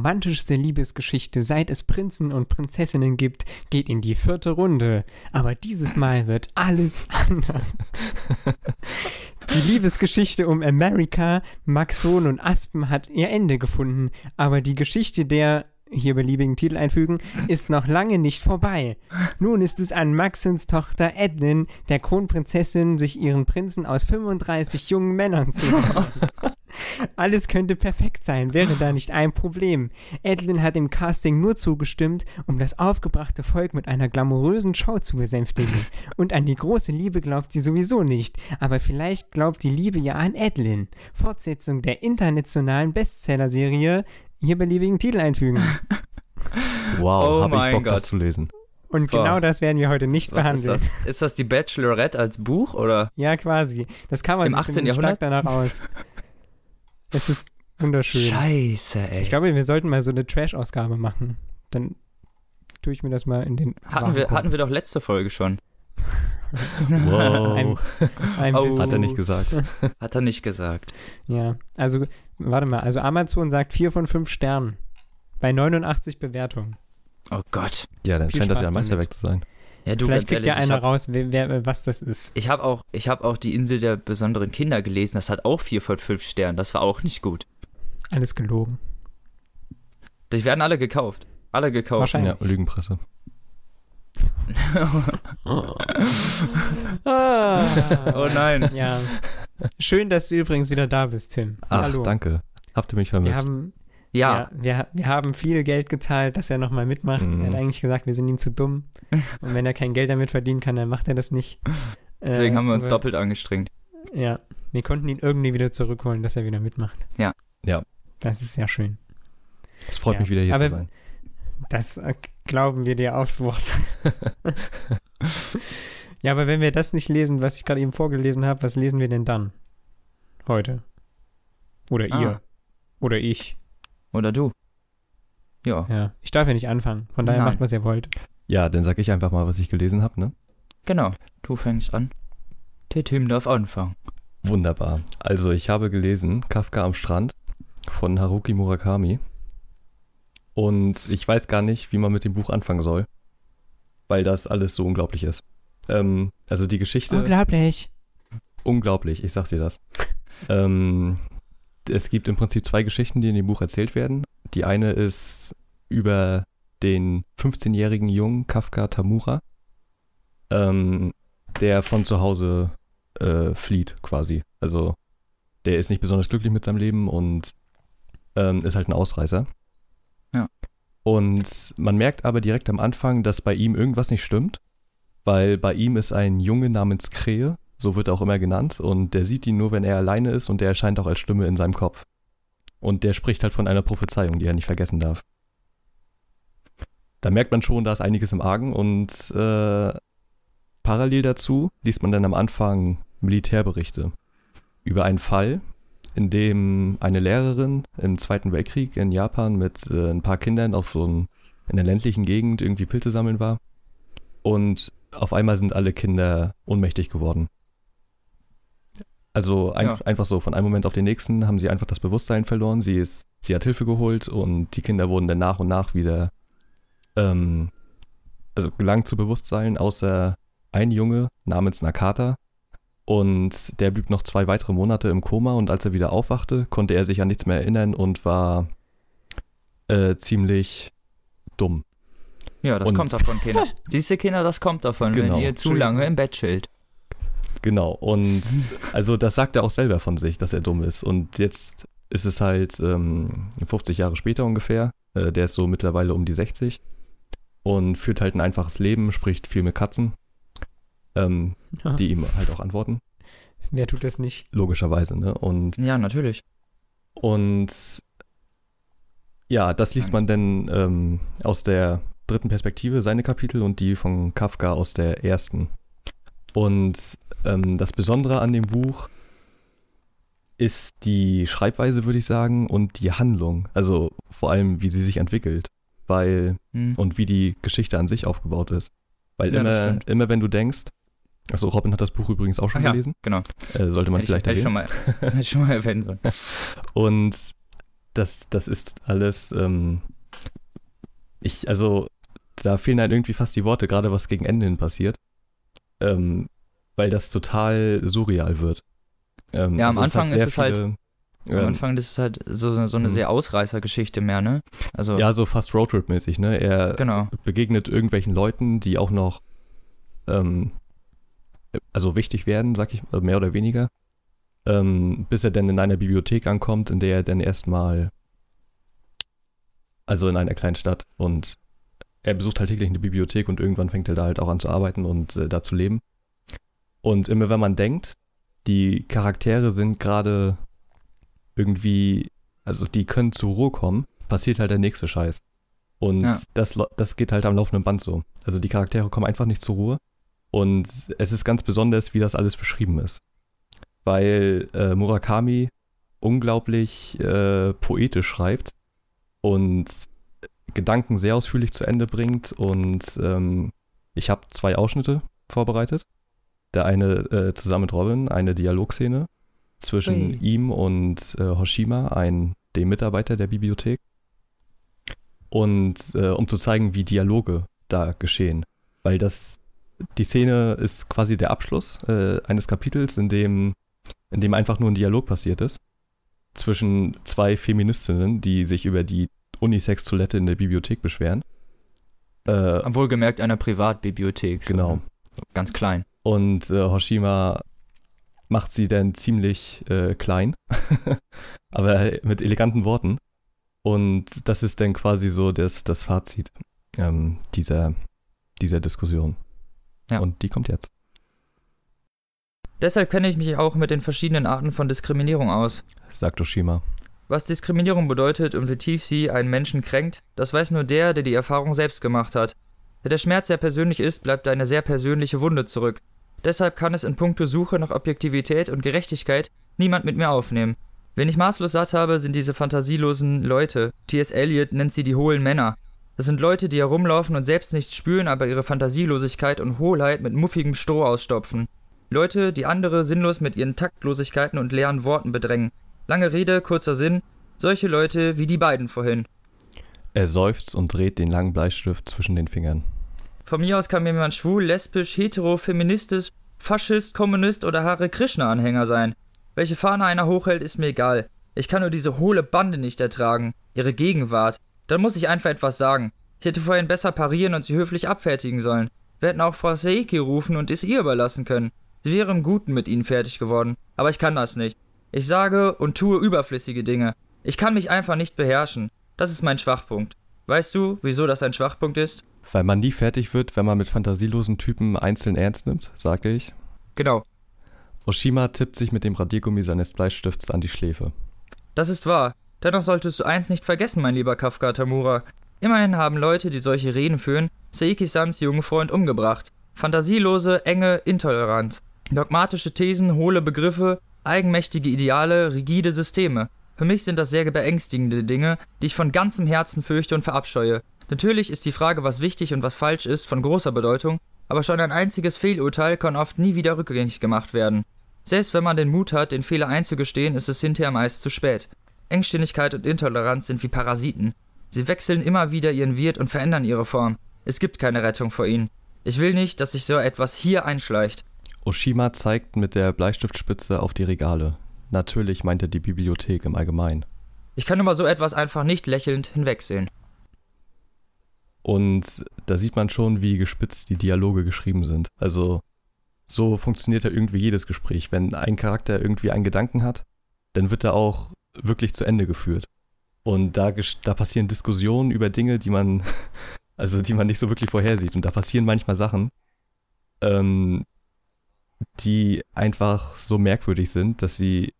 Romantischste Liebesgeschichte, seit es Prinzen und Prinzessinnen gibt, geht in die vierte Runde. Aber dieses Mal wird alles anders. Die Liebesgeschichte um America, Maxon und Aspen hat ihr Ende gefunden, aber die Geschichte der hier beliebigen Titel einfügen, ist noch lange nicht vorbei. Nun ist es an Maxons Tochter Edlin, der Kronprinzessin, sich ihren Prinzen aus 35 jungen Männern zu holen. Alles könnte perfekt sein, wäre da nicht ein Problem. Edlin hat dem Casting nur zugestimmt, um das aufgebrachte Volk mit einer glamourösen Show zu besänftigen. Und an die große Liebe glaubt sie sowieso nicht, aber vielleicht glaubt die Liebe ja an Edlin. Fortsetzung der internationalen Bestsellerserie hier beliebigen Titel einfügen. Wow, Oh habe ich Bock, das Gott. zu lesen. Und Boah. genau das werden wir heute nicht Was ist behandeln. das? Ist das die Bachelorette als Buch oder? Ja, quasi. Das kann man Im sich 18. zumindest stark Jahrhundert? danach aus. Es ist wunderschön. Scheiße, ey. Ich glaube, wir sollten mal so eine Trash-Ausgabe machen. Dann tue ich mir das mal in den. hatten, wir, hatten wir doch letzte Folge schon. Wow. Ein, ein Oh. Hat er nicht gesagt. Hat er nicht gesagt. Ja, also, warte mal. Also, Amazon sagt 4 von 5 Sternen. Bei 89 Bewertungen. Oh Gott. Ja, dann Viel scheint das ja Spaß ein Meisterwerk zu sein. Ja, du, Vielleicht kriegt ja einer hab- raus, wer, wer, was das ist. Ich habe auch, ich hab auch die Insel der besonderen Kinder gelesen. Das hat auch 4 von 5 Sternen. Das war auch nicht gut. Alles gelogen. Die werden alle gekauft. Alle gekauft. Wahrscheinlich. Ja, Lügenpresse. Ah. Oh nein. Ja. Schön, dass du übrigens wieder da bist, Tim. Ach, Hallo. danke. Habt ihr mich Wir vermisst? haben, Ja. ja. wir, wir haben viel Geld gezahlt, dass er nochmal mitmacht. Mhm. Er hat eigentlich gesagt, wir sind ihm zu dumm. Und wenn er kein Geld damit verdienen kann, dann macht er das nicht. Deswegen Äh, haben wir uns aber- doppelt angestrengt. Ja, wir konnten ihn irgendwie wieder zurückholen, dass er wieder mitmacht. Ja. Ja. Das ist sehr schön. Es freut Ja. mich wieder hier Aber- zu sein. Das äh, glauben wir dir aufs Wort. ja, aber wenn wir das nicht lesen, was ich gerade eben vorgelesen habe, was lesen wir denn dann? Heute. Oder Ah. ihr. Oder ich. Oder du. Ja. Ja. Ich darf ja nicht anfangen. Von daher Nein. macht, was ihr wollt. Ja, dann sag ich einfach mal, was ich gelesen habe, ne? Genau. Du fängst an. Der Tim darf anfangen. Wunderbar. Also, ich habe gelesen Kafka am Strand von Haruki Murakami. Und ich weiß gar nicht, wie man mit dem Buch anfangen soll, weil das alles so unglaublich ist. Ähm, also die Geschichte, Unglaublich. unglaublich, ich sag dir das. ähm, es gibt im Prinzip zwei Geschichten, die in dem Buch erzählt werden. Die eine ist über den 15-jährigen Jungen Kafka Tamura, ähm, der von zu Hause äh, flieht quasi. Also der ist nicht besonders glücklich mit seinem Leben und ähm, ist halt ein Ausreißer. Ja. Und man merkt aber direkt am Anfang, dass bei ihm irgendwas nicht stimmt, weil bei ihm ist ein Junge namens Krähe, so wird er auch immer genannt, und der sieht ihn nur, wenn er alleine ist und der erscheint auch als Stimme in seinem Kopf. Und der spricht halt von einer Prophezeiung, die er nicht vergessen darf. Da merkt man schon, da ist einiges im Argen und äh, parallel dazu liest man dann am Anfang Militärberichte über einen Fall, in dem eine Lehrerin im Zweiten Weltkrieg in Japan mit äh, ein paar Kindern auf so ein, in der ländlichen Gegend irgendwie Pilze sammeln war. Und auf einmal sind alle Kinder ohnmächtig geworden. Also ein, Ja. einfach so, von einem Moment auf den nächsten haben sie einfach das Bewusstsein verloren. Sie, ist, sie hat Hilfe geholt und die Kinder wurden dann nach und nach wieder, ähm, also gelangt zu Bewusstsein, außer ein Junge namens Nakata. Und der blieb noch zwei weitere Monate im Koma und als er wieder aufwachte, konnte er sich an nichts mehr erinnern und war äh, ziemlich dumm. Ja, das Und- kommt davon, Kinder. Siehst du, Kinder, das kommt davon, Genau. wenn ihr zu lange im Bett chillt. Genau, und also das sagt er auch selber von sich, dass er dumm ist. Und jetzt ist es halt ähm, 50 Jahre später ungefähr. Äh, der ist so mittlerweile um die 60 und führt halt ein einfaches Leben, spricht viel mit Katzen, ähm, Ja. die ihm halt auch antworten. Wer tut das nicht? Logischerweise, ne? Und, Ja, natürlich. und ja, das liest man dann ähm, aus der dritten Perspektive, seine Kapitel und die von Kafka aus der ersten. Und ähm, das Besondere an dem Buch ist die Schreibweise, würde ich sagen, und die Handlung. Also vor allem, wie sie sich entwickelt. Weil, Hm. und wie die Geschichte an sich aufgebaut ist. Weil Ja, immer, immer wenn du denkst, achso, Robin hat das Buch übrigens auch schon ja, gelesen. genau. Äh, sollte man Hätte ich, vielleicht hätte ich erwähnen. schon mal, das hätte ich schon mal erwähnen sollen. Und das, das ist alles, ähm, ich, also, da fehlen halt irgendwie fast die Worte, gerade was gegen Ende hin passiert. Ähm, weil das total surreal wird. Ähm, Ja, am also Anfang ist es halt- viele, Am ähm, Anfang, ist halt so, so eine Mhm. sehr Ausreißergeschichte mehr, ne? Also, Ja, so fast Roadtrip-mäßig, ne? Er genau. begegnet irgendwelchen Leuten, die auch noch ähm, also wichtig werden, sag ich, also mehr oder weniger. Ähm, bis er dann in einer Bibliothek ankommt, in der er dann erstmal, also in einer kleinen Stadt und er besucht halt täglich eine Bibliothek und irgendwann fängt er da halt auch an zu arbeiten und äh, da zu leben. Und immer wenn man denkt, die Charaktere sind gerade irgendwie, also die können zur Ruhe kommen, passiert halt der nächste Scheiß. Und Ja. das, das geht halt am laufenden Band so. Also die Charaktere kommen einfach nicht zur Ruhe. Und es ist ganz besonders, wie das alles beschrieben ist. Weil äh, Murakami unglaublich äh, poetisch schreibt und Gedanken sehr ausführlich zu Ende bringt. Und ähm, ich habe zwei Ausschnitte vorbereitet. Der eine äh, zusammen mit Robin, eine Dialogszene zwischen Ui. ihm und äh, Hoshima, ein, dem Mitarbeiter der Bibliothek. Und äh, um zu zeigen, wie Dialoge da geschehen. Weil das, die Szene ist quasi der Abschluss äh, eines Kapitels, in dem, in dem einfach nur ein Dialog passiert ist. Zwischen zwei Feministinnen, die sich über die Unisex-Toilette in der Bibliothek beschweren. Äh, Wohlgemerkt einer Privatbibliothek. so, genau. ganz klein. Und äh, Hoshima macht sie dann ziemlich äh, klein, aber mit eleganten Worten. Und das ist dann quasi so das, das Fazit ähm, dieser, dieser Diskussion. Ja. Und die kommt jetzt. Deshalb kenne ich mich auch mit den verschiedenen Arten von Diskriminierung aus. Sagt Oshima. Was Diskriminierung bedeutet und wie tief sie einen Menschen kränkt, das weiß nur der, der die Erfahrung selbst gemacht hat. Da der Schmerz sehr persönlich ist, bleibt eine sehr persönliche Wunde zurück. Deshalb kann es in puncto Suche nach Objektivität und Gerechtigkeit niemand mit mir aufnehmen. Wen ich maßlos satt habe, sind diese fantasielosen Leute. T.S. Eliot nennt sie die hohlen Männer. Das sind Leute, die herumlaufen und selbst nichts spüren, aber ihre Fantasielosigkeit und Hohlheit mit muffigem Stroh ausstopfen. Leute, die andere sinnlos mit ihren Taktlosigkeiten und leeren Worten bedrängen. Lange Rede, kurzer Sinn. Solche Leute wie die beiden vorhin. Er seufzt und dreht den langen Bleistift zwischen den Fingern. Von mir aus kann mir jemand schwul, lesbisch, hetero, feministisch, Faschist, Kommunist oder Hare Krishna-Anhänger sein. Welche Fahne einer hochhält, ist mir egal. Ich kann nur diese hohle Bande nicht ertragen. Ihre Gegenwart. Dann muss ich einfach etwas sagen. Ich hätte vorhin besser parieren und sie höflich abfertigen sollen. Wir hätten auch Frau Seiki rufen und es ihr überlassen können. Sie wäre im Guten mit ihnen fertig geworden. Aber ich kann das nicht. Ich sage und tue überflüssige Dinge. Ich kann mich einfach nicht beherrschen. Das ist mein Schwachpunkt. Weißt du, wieso das ein Schwachpunkt ist? Weil man nie fertig wird, wenn man mit fantasielosen Typen einzeln ernst nimmt, sage ich. Genau. Oshima tippt sich mit dem Radiergummi seines Bleistifts an die Schläfe. Das ist wahr. Dennoch solltest du eins nicht vergessen, mein lieber Kafka Tamura. Immerhin haben Leute, die solche Reden führen, Seiki-sans jungen Freund umgebracht. Fantasielose, enge Intoleranz. Dogmatische Thesen, hohle Begriffe, eigenmächtige Ideale, rigide Systeme. Für mich sind das sehr beängstigende Dinge, die ich von ganzem Herzen fürchte und verabscheue. Natürlich ist die Frage, was wichtig und was falsch ist, von großer Bedeutung, aber schon ein einziges Fehlurteil kann oft nie wieder rückgängig gemacht werden. Selbst wenn man den Mut hat, den Fehler einzugestehen, ist es hinterher meist zu spät. Engständigkeit und Intoleranz sind wie Parasiten. Sie wechseln immer wieder ihren Wirt und verändern ihre Form. Es gibt keine Rettung vor ihnen. Ich will nicht, dass sich so etwas hier einschleicht. Oshima zeigt mit der Bleistiftspitze auf die Regale. Natürlich meint er die Bibliothek im Allgemeinen. Ich kann über so etwas einfach nicht lächelnd hinwegsehen. Und da sieht man schon, wie gespitzt die Dialoge geschrieben sind. Also so funktioniert ja irgendwie jedes Gespräch. Wenn ein Charakter irgendwie einen Gedanken hat, dann wird er auch wirklich zu Ende geführt. Und da, da passieren Diskussionen über Dinge, die man, also die man nicht so wirklich vorhersieht. Und da passieren manchmal Sachen, ähm, die einfach so merkwürdig sind, dass sie,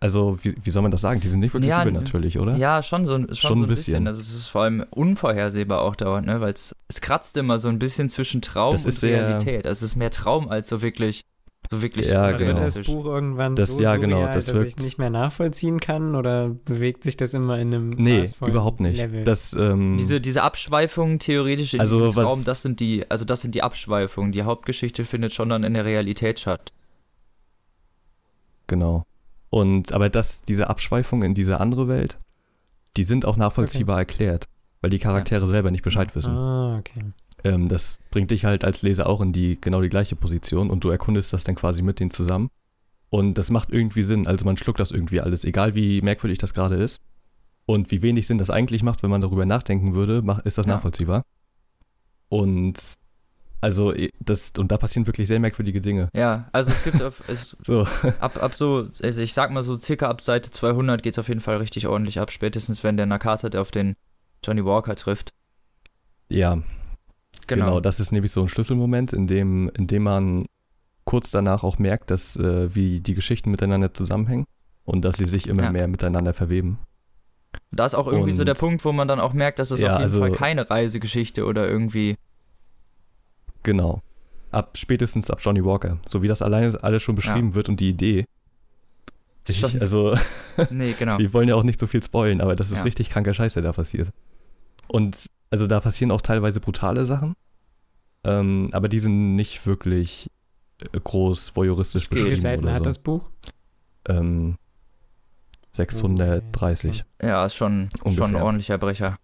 also wie, wie soll man das sagen? Die sind nicht wirklich Ja, übernatürlich, oder? Ja, schon so, schon Schon so ein bisschen. bisschen. Also es ist vor allem unvorhersehbar auch dauernd, ne? Weil es kratzt immer so ein bisschen zwischen Traum Das und ist sehr- Realität. Also es ist mehr Traum als so wirklich, wirklich Ja, genau. wird das. Buch irgendwann Das- so ja, genau, surreal, das dass wirkt- ich nicht mehr nachvollziehen kann? Oder bewegt sich das immer in einem Nee, überhaupt nicht. Level? Das, ähm, Diese, diese Abschweifungen theoretisch in Also diesem was- Traum, das sind die, also das sind die Abschweifungen. Die Hauptgeschichte findet schon dann in der Realität statt. Genau. Und aber das, diese Abschweifung in diese andere Welt, die sind auch nachvollziehbar erklärt, weil die Charaktere selber nicht Bescheid wissen. Ah, okay. Ähm, das bringt dich halt als Leser auch in die genau die gleiche Position und du erkundest das dann quasi mit denen zusammen. Und das macht irgendwie Sinn. Also man schluckt das irgendwie alles, egal wie merkwürdig das gerade ist. Und wie wenig Sinn das eigentlich macht, wenn man darüber nachdenken würde, ist das Ja. nachvollziehbar. Und also das, und da passieren wirklich sehr merkwürdige Dinge. Ja, also es gibt auf, es, So, ab, ab so, also ich sag mal so circa ab Seite 200 geht's auf jeden Fall richtig ordentlich ab, spätestens wenn der Nakata, der auf den Johnny Walker trifft. ja, genau. Genau. Das ist nämlich so ein Schlüsselmoment, in dem, in dem man kurz danach auch merkt, dass äh, wie die Geschichten miteinander zusammenhängen und dass sie sich immer Ja. mehr miteinander verweben. Da ist auch irgendwie so Und- der Punkt, wo man dann auch merkt, dass es Ja, auf jeden also- Fall keine Reisegeschichte oder irgendwie. Genau. Ab spätestens ab Johnny Walker. So wie das alleine alles schon beschrieben wird und die Idee. Ich, schon- also, Nee, genau. wir wollen ja auch nicht so viel spoilen, aber das ist Ja. richtig kranker Scheiß, der da passiert. Und also da passieren auch teilweise brutale Sachen, ähm, aber die sind nicht wirklich äh, groß voyeuristisch Es geht. Wie viele beschrieben Seiten oder hat so. das Buch? Ähm, 630. Ja, ist schon, schon ein ordentlicher Brecher.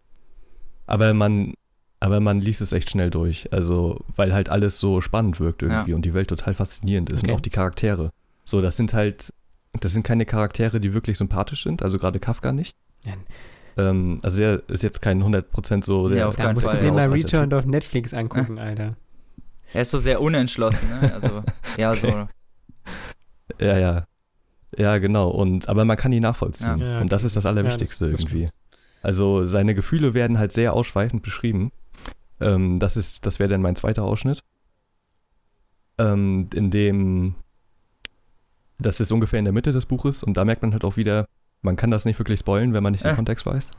Aber man, aber man liest es echt schnell durch. Also, weil halt alles so spannend wirkt irgendwie Ja. und die Welt total faszinierend ist Okay. und auch die Charaktere. So, das sind halt, das sind keine Charaktere, die wirklich sympathisch sind, also gerade Kafka nicht. Ja. Ähm, also der ist jetzt kein 100% so der. Ja, auf Da keinen musst Fall, du dir ja. mal Returned auf Netflix angucken, Alter. Er ist so sehr unentschlossen, ne? Also, ja, so. Ja, ja. Ja, genau. Und, aber man kann ihn nachvollziehen. Ja. Ja, Und das okay. ist das Allerwichtigste Ja, das- das irgendwie. Also seine Gefühle werden halt sehr ausschweifend beschrieben. Ähm, das ist, das wäre dann mein zweiter Ausschnitt. Ähm, in dem, das ist ungefähr in der Mitte des Buches und da merkt man halt auch wieder, man kann das nicht wirklich spoilen, wenn man nicht den Äh. Kontext weiß.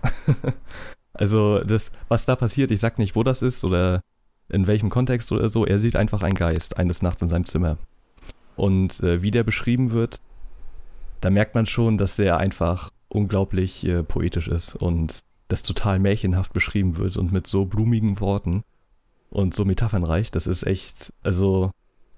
also das, was da passiert, ich sag nicht, wo das ist oder in welchem Kontext oder so, er sieht einfach einen Geist eines Nachts in seinem Zimmer. Und äh, wie der beschrieben wird, da merkt man schon, dass er einfach unglaublich äh, poetisch ist und das total märchenhaft beschrieben wird und mit so blumigen Worten und so metaphernreich. Das ist echt, also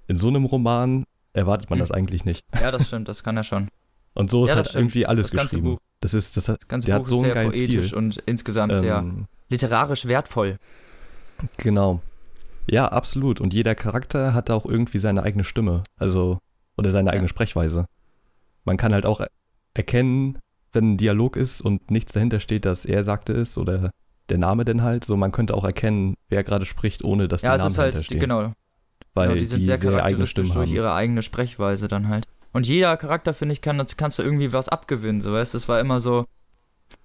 in so einem Roman erwartet man Hm. das eigentlich nicht. Ja, das stimmt, das kann er schon. Und so ist Ja, das halt stimmt. irgendwie alles Das geschrieben. Buch. Das ist, das hat, Das ganze der Buch hat so ist einen sehr poetisch Stil. und insgesamt sehr Ähm, literarisch wertvoll. Genau. Ja, absolut. Und jeder Charakter hat auch irgendwie seine eigene Stimme. Also, oder seine Ja. eigene Sprechweise. Man kann halt auch er- erkennen, wenn ein Dialog ist und nichts dahinter steht, dass er sagte es oder der Name denn halt. So, man könnte auch erkennen, wer gerade spricht, ohne dass Ja, die es Namen ist dahinter halt, stehen. genau, weil genau, die sind sehr eigene charakteristisch durch haben. ihre eigene Sprechweise dann halt. Und jeder Charakter, finde ich, kann, kannst du irgendwie was abgewinnen, so weißt du, es war immer so,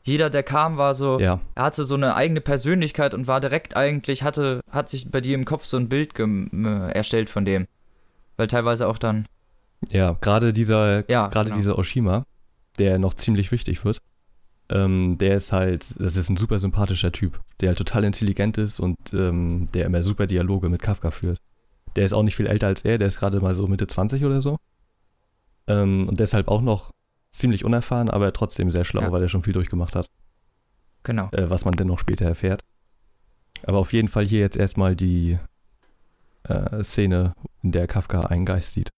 jeder, der kam, war so, Ja, er hatte so eine eigene Persönlichkeit und war direkt eigentlich, hatte, hat sich bei dir im Kopf so ein Bild äh, erstellt von dem. Weil teilweise auch dann, ja, gerade dieser, ja, gerade genau. dieser Oshima, der noch ziemlich wichtig wird, ähm, der ist halt, das ist ein super sympathischer Typ, der halt total intelligent ist und ähm, der immer super Dialoge mit Kafka führt. Der ist auch nicht viel älter als er, der ist gerade mal so Mitte 20 oder so. Ähm, und deshalb auch noch ziemlich unerfahren, aber trotzdem sehr schlau, Ja. weil er schon viel durchgemacht hat, Genau. äh, was man dennoch später erfährt. Aber auf jeden Fall hier jetzt erstmal die äh, Szene, in der Kafka einen Geist sieht.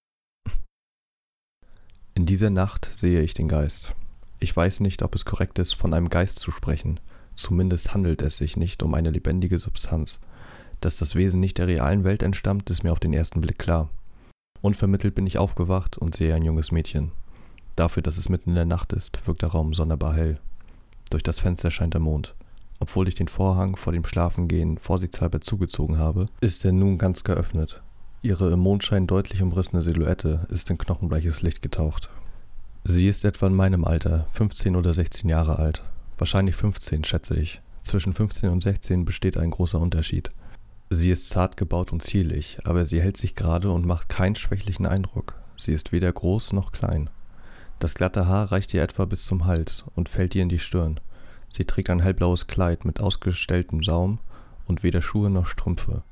In dieser Nacht sehe ich den Geist. Ich weiß nicht, ob es korrekt ist, von einem Geist zu sprechen. Zumindest handelt es sich nicht um eine lebendige Substanz. Dass das Wesen nicht der realen Welt entstammt, ist mir auf den ersten Blick klar. Unvermittelt bin ich aufgewacht und sehe ein junges Mädchen. Dafür, dass es mitten in der Nacht ist, wirkt der Raum sonderbar hell. Durch das Fenster scheint der Mond. Obwohl ich den Vorhang vor dem Schlafengehen vorsichtshalber zugezogen habe, ist er nun ganz geöffnet. Ihre im Mondschein deutlich umrissene Silhouette ist in knochenbleiches Licht getaucht. Sie ist etwa in meinem Alter, 15 oder 16 Jahre alt. Wahrscheinlich 15, schätze ich. Zwischen 15 und 16 besteht ein großer Unterschied. Sie ist zart gebaut und zierlich, aber sie hält sich gerade und macht keinen schwächlichen Eindruck. Sie ist weder groß noch klein. Das glatte Haar reicht ihr etwa bis zum Hals und fällt ihr in die Stirn. Sie trägt ein hellblaues Kleid mit ausgestelltem Saum und weder Schuhe noch Strümpfe.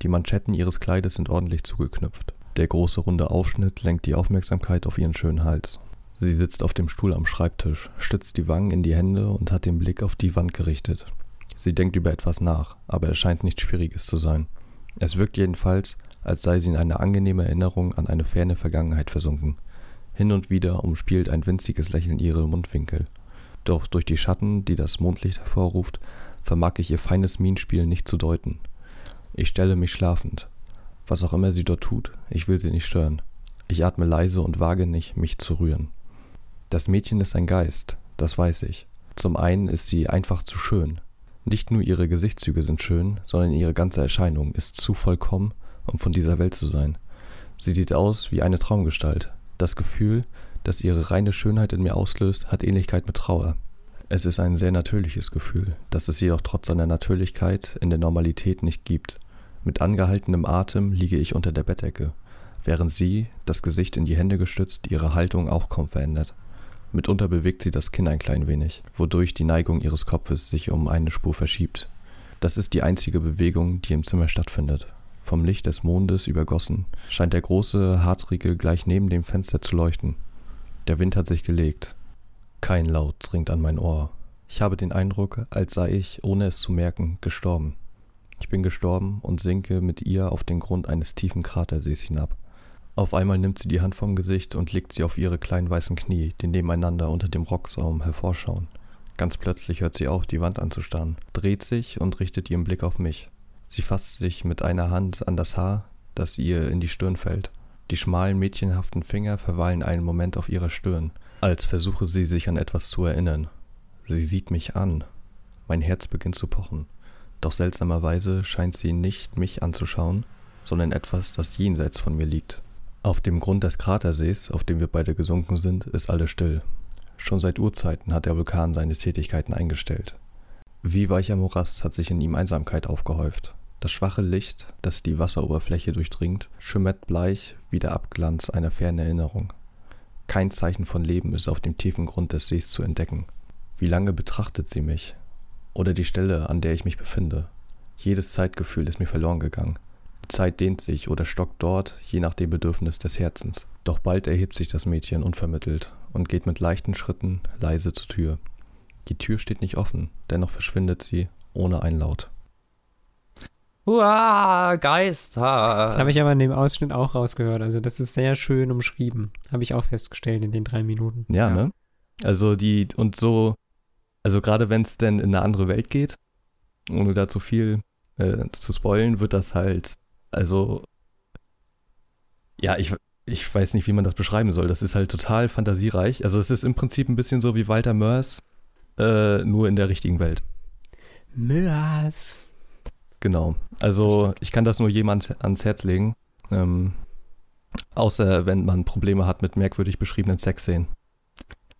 Die Manschetten ihres Kleides sind ordentlich zugeknüpft. Der große runde Aufschnitt lenkt die Aufmerksamkeit auf ihren schönen Hals. Sie sitzt auf dem Stuhl am Schreibtisch, stützt die Wangen in die Hände und hat den Blick auf die Wand gerichtet. Sie denkt über etwas nach, aber es scheint nichts Schwieriges zu sein. Es wirkt jedenfalls, als sei sie in eine angenehme Erinnerung an eine ferne Vergangenheit versunken. Hin und wieder umspielt ein winziges Lächeln ihre Mundwinkel. Doch durch die Schatten, die das Mondlicht hervorruft, vermag ich ihr feines Mienspiel nicht zu deuten. Ich stelle mich schlafend. Was auch immer sie dort tut, ich will sie nicht stören. Ich atme leise und wage nicht, mich zu rühren. Das Mädchen ist ein Geist, das weiß ich. Zum einen ist sie einfach zu schön. Nicht nur ihre Gesichtszüge sind schön, sondern ihre ganze Erscheinung ist zu vollkommen, um von dieser Welt zu sein. Sie sieht aus wie eine Traumgestalt. Das Gefühl, das ihre reine Schönheit in mir auslöst, hat Ähnlichkeit mit Trauer. Es ist ein sehr natürliches Gefühl, das es jedoch trotz seiner Natürlichkeit in der Normalität nicht gibt. Mit angehaltenem Atem liege ich unter der Bettdecke, während sie, das Gesicht in die Hände gestützt, ihre Haltung auch kaum verändert. Mitunter bewegt sie das Kinn ein klein wenig, wodurch die Neigung ihres Kopfes sich um eine Spur verschiebt. Das ist die einzige Bewegung, die im Zimmer stattfindet. Vom Licht des Mondes übergossen, scheint der große Hartriegel gleich neben dem Fenster zu leuchten. Der Wind hat sich gelegt. Kein Laut dringt an mein Ohr. Ich habe den Eindruck, als sei ich, ohne es zu merken, gestorben. Ich bin gestorben und sinke mit ihr auf den Grund eines tiefen Kratersees hinab. Auf einmal nimmt sie die Hand vom Gesicht und legt sie auf ihre kleinen weißen Knie, die nebeneinander unter dem Rocksaum hervorschauen. Ganz plötzlich hört sie auf, die Wand anzustarren, dreht sich und richtet ihren Blick auf mich. Sie fasst sich mit einer Hand an das Haar, das ihr in die Stirn fällt. Die schmalen, mädchenhaften Finger verweilen einen Moment auf ihrer Stirn, als versuche sie sich an etwas zu erinnern. Sie sieht mich an. Mein Herz beginnt zu pochen. Doch seltsamerweise scheint sie nicht mich anzuschauen, sondern etwas, das jenseits von mir liegt. Auf dem Grund des Kratersees, auf dem wir beide gesunken sind, ist alles still. Schon seit Urzeiten hat der Vulkan seine Tätigkeiten eingestellt. Wie weicher Morast hat sich in ihm Einsamkeit aufgehäuft. Das schwache Licht, das die Wasseroberfläche durchdringt, schimmert bleich wie der Abglanz einer fernen Erinnerung. Kein Zeichen von Leben ist auf dem tiefen Grund des Sees zu entdecken. Wie lange betrachtet sie mich? Oder die Stelle, an der ich mich befinde? Jedes Zeitgefühl ist mir verloren gegangen. Zeit dehnt sich oder stockt dort, je nach dem Bedürfnis des Herzens. Doch bald erhebt sich das Mädchen unvermittelt und geht mit leichten Schritten leise zur Tür. Die Tür steht nicht offen, dennoch verschwindet sie ohne ein Laut. Hurra, Geister. Das habe ich aber in dem Ausschnitt auch rausgehört. Also das ist sehr schön umschrieben. Habe ich auch festgestellt in den drei Minuten. Ja, Ja. ne? Also die, und so, also gerade wenn es denn in eine andere Welt geht, ohne da zu viel äh, zu spoilen, wird das halt, also, ja, ich, ich weiß nicht, wie man das beschreiben soll. Das ist halt total fantasiereich. Also es ist im Prinzip ein bisschen so wie Walter Mörs, äh, nur in der richtigen Welt. Möas. Genau. Also ich kann das nur jemand ans Herz legen. Ähm, außer wenn man Probleme hat mit merkwürdig beschriebenen Sexszenen.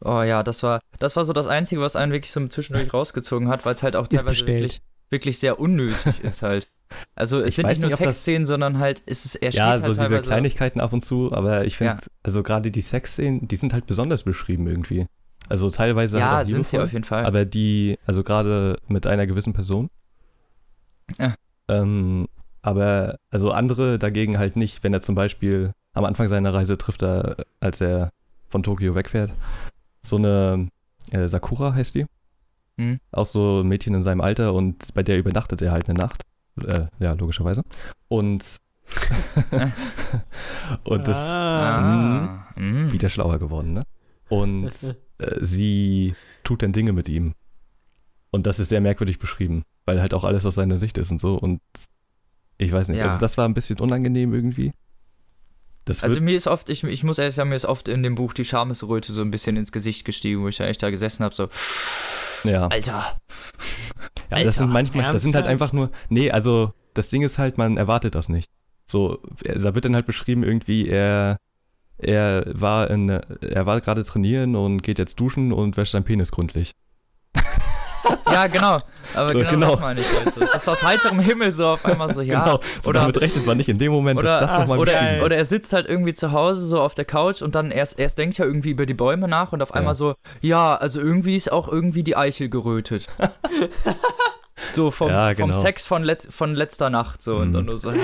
Oh ja, das war, das war so das Einzige, was einen wirklich so zwischendurch rausgezogen hat, weil es halt auch teilweise wirklich, wirklich sehr unnötig ist halt. Also es Ich sind weiß nicht nur Sexszenen, sondern halt, es ist, er steht Ja, halt so diese Kleinigkeiten ab und zu, aber ich finde, Ja. also gerade die Sexszenen, die sind halt besonders beschrieben irgendwie. Also teilweise Ja, halt auch sind sie auf jeden Fall. aber die, also gerade mit einer gewissen Person. Ja. Ähm, aber also andere dagegen halt nicht, wenn er zum Beispiel am Anfang seiner Reise trifft er, als er von Tokio wegfährt, so eine äh, Sakura heißt die. Hm. Auch so ein Mädchen in seinem Alter und bei der übernachtet er halt eine Nacht. Äh, ja, logischerweise. Und und das Ah. ah, mm. wieder schlauer geworden, ne? Und äh, sie tut dann Dinge mit ihm. Und das ist sehr merkwürdig beschrieben, weil halt auch alles aus seiner Sicht ist und so. Und ich weiß nicht, Ja. also das war ein bisschen unangenehm irgendwie. Das Also mir ist oft, ich, ich muss ehrlich sagen, mir ist oft in dem Buch die Schamesröte so ein bisschen ins Gesicht gestiegen, wo ich da echt da gesessen habe, so, ja, Alter. ja, das sind Alter, manchmal, das sind halt ernsthaft? einfach nur, nee, also das Ding ist halt, man erwartet das nicht. So, er- da wird dann halt beschrieben irgendwie, er, er war in, er war gerade trainieren und geht jetzt duschen und wäscht seinen Penis gründlich. Ja, genau. Aber So, genau, genau. das meine ich. Also. Es ist aus heiterem Himmel so auf einmal so, ja. genau, so oder- damit rechnet man nicht in dem Moment, Oder, dass das nochmal oder, oder er sitzt halt irgendwie zu Hause so auf der Couch und dann erst, erst denkt er irgendwie über die Bäume nach und auf einmal Ja. so, ja, also irgendwie ist auch irgendwie die Eichel gerötet. so vom, Ja, vom genau. Sex von, letz, von letzter Nacht so und Mhm. dann nur so, hä?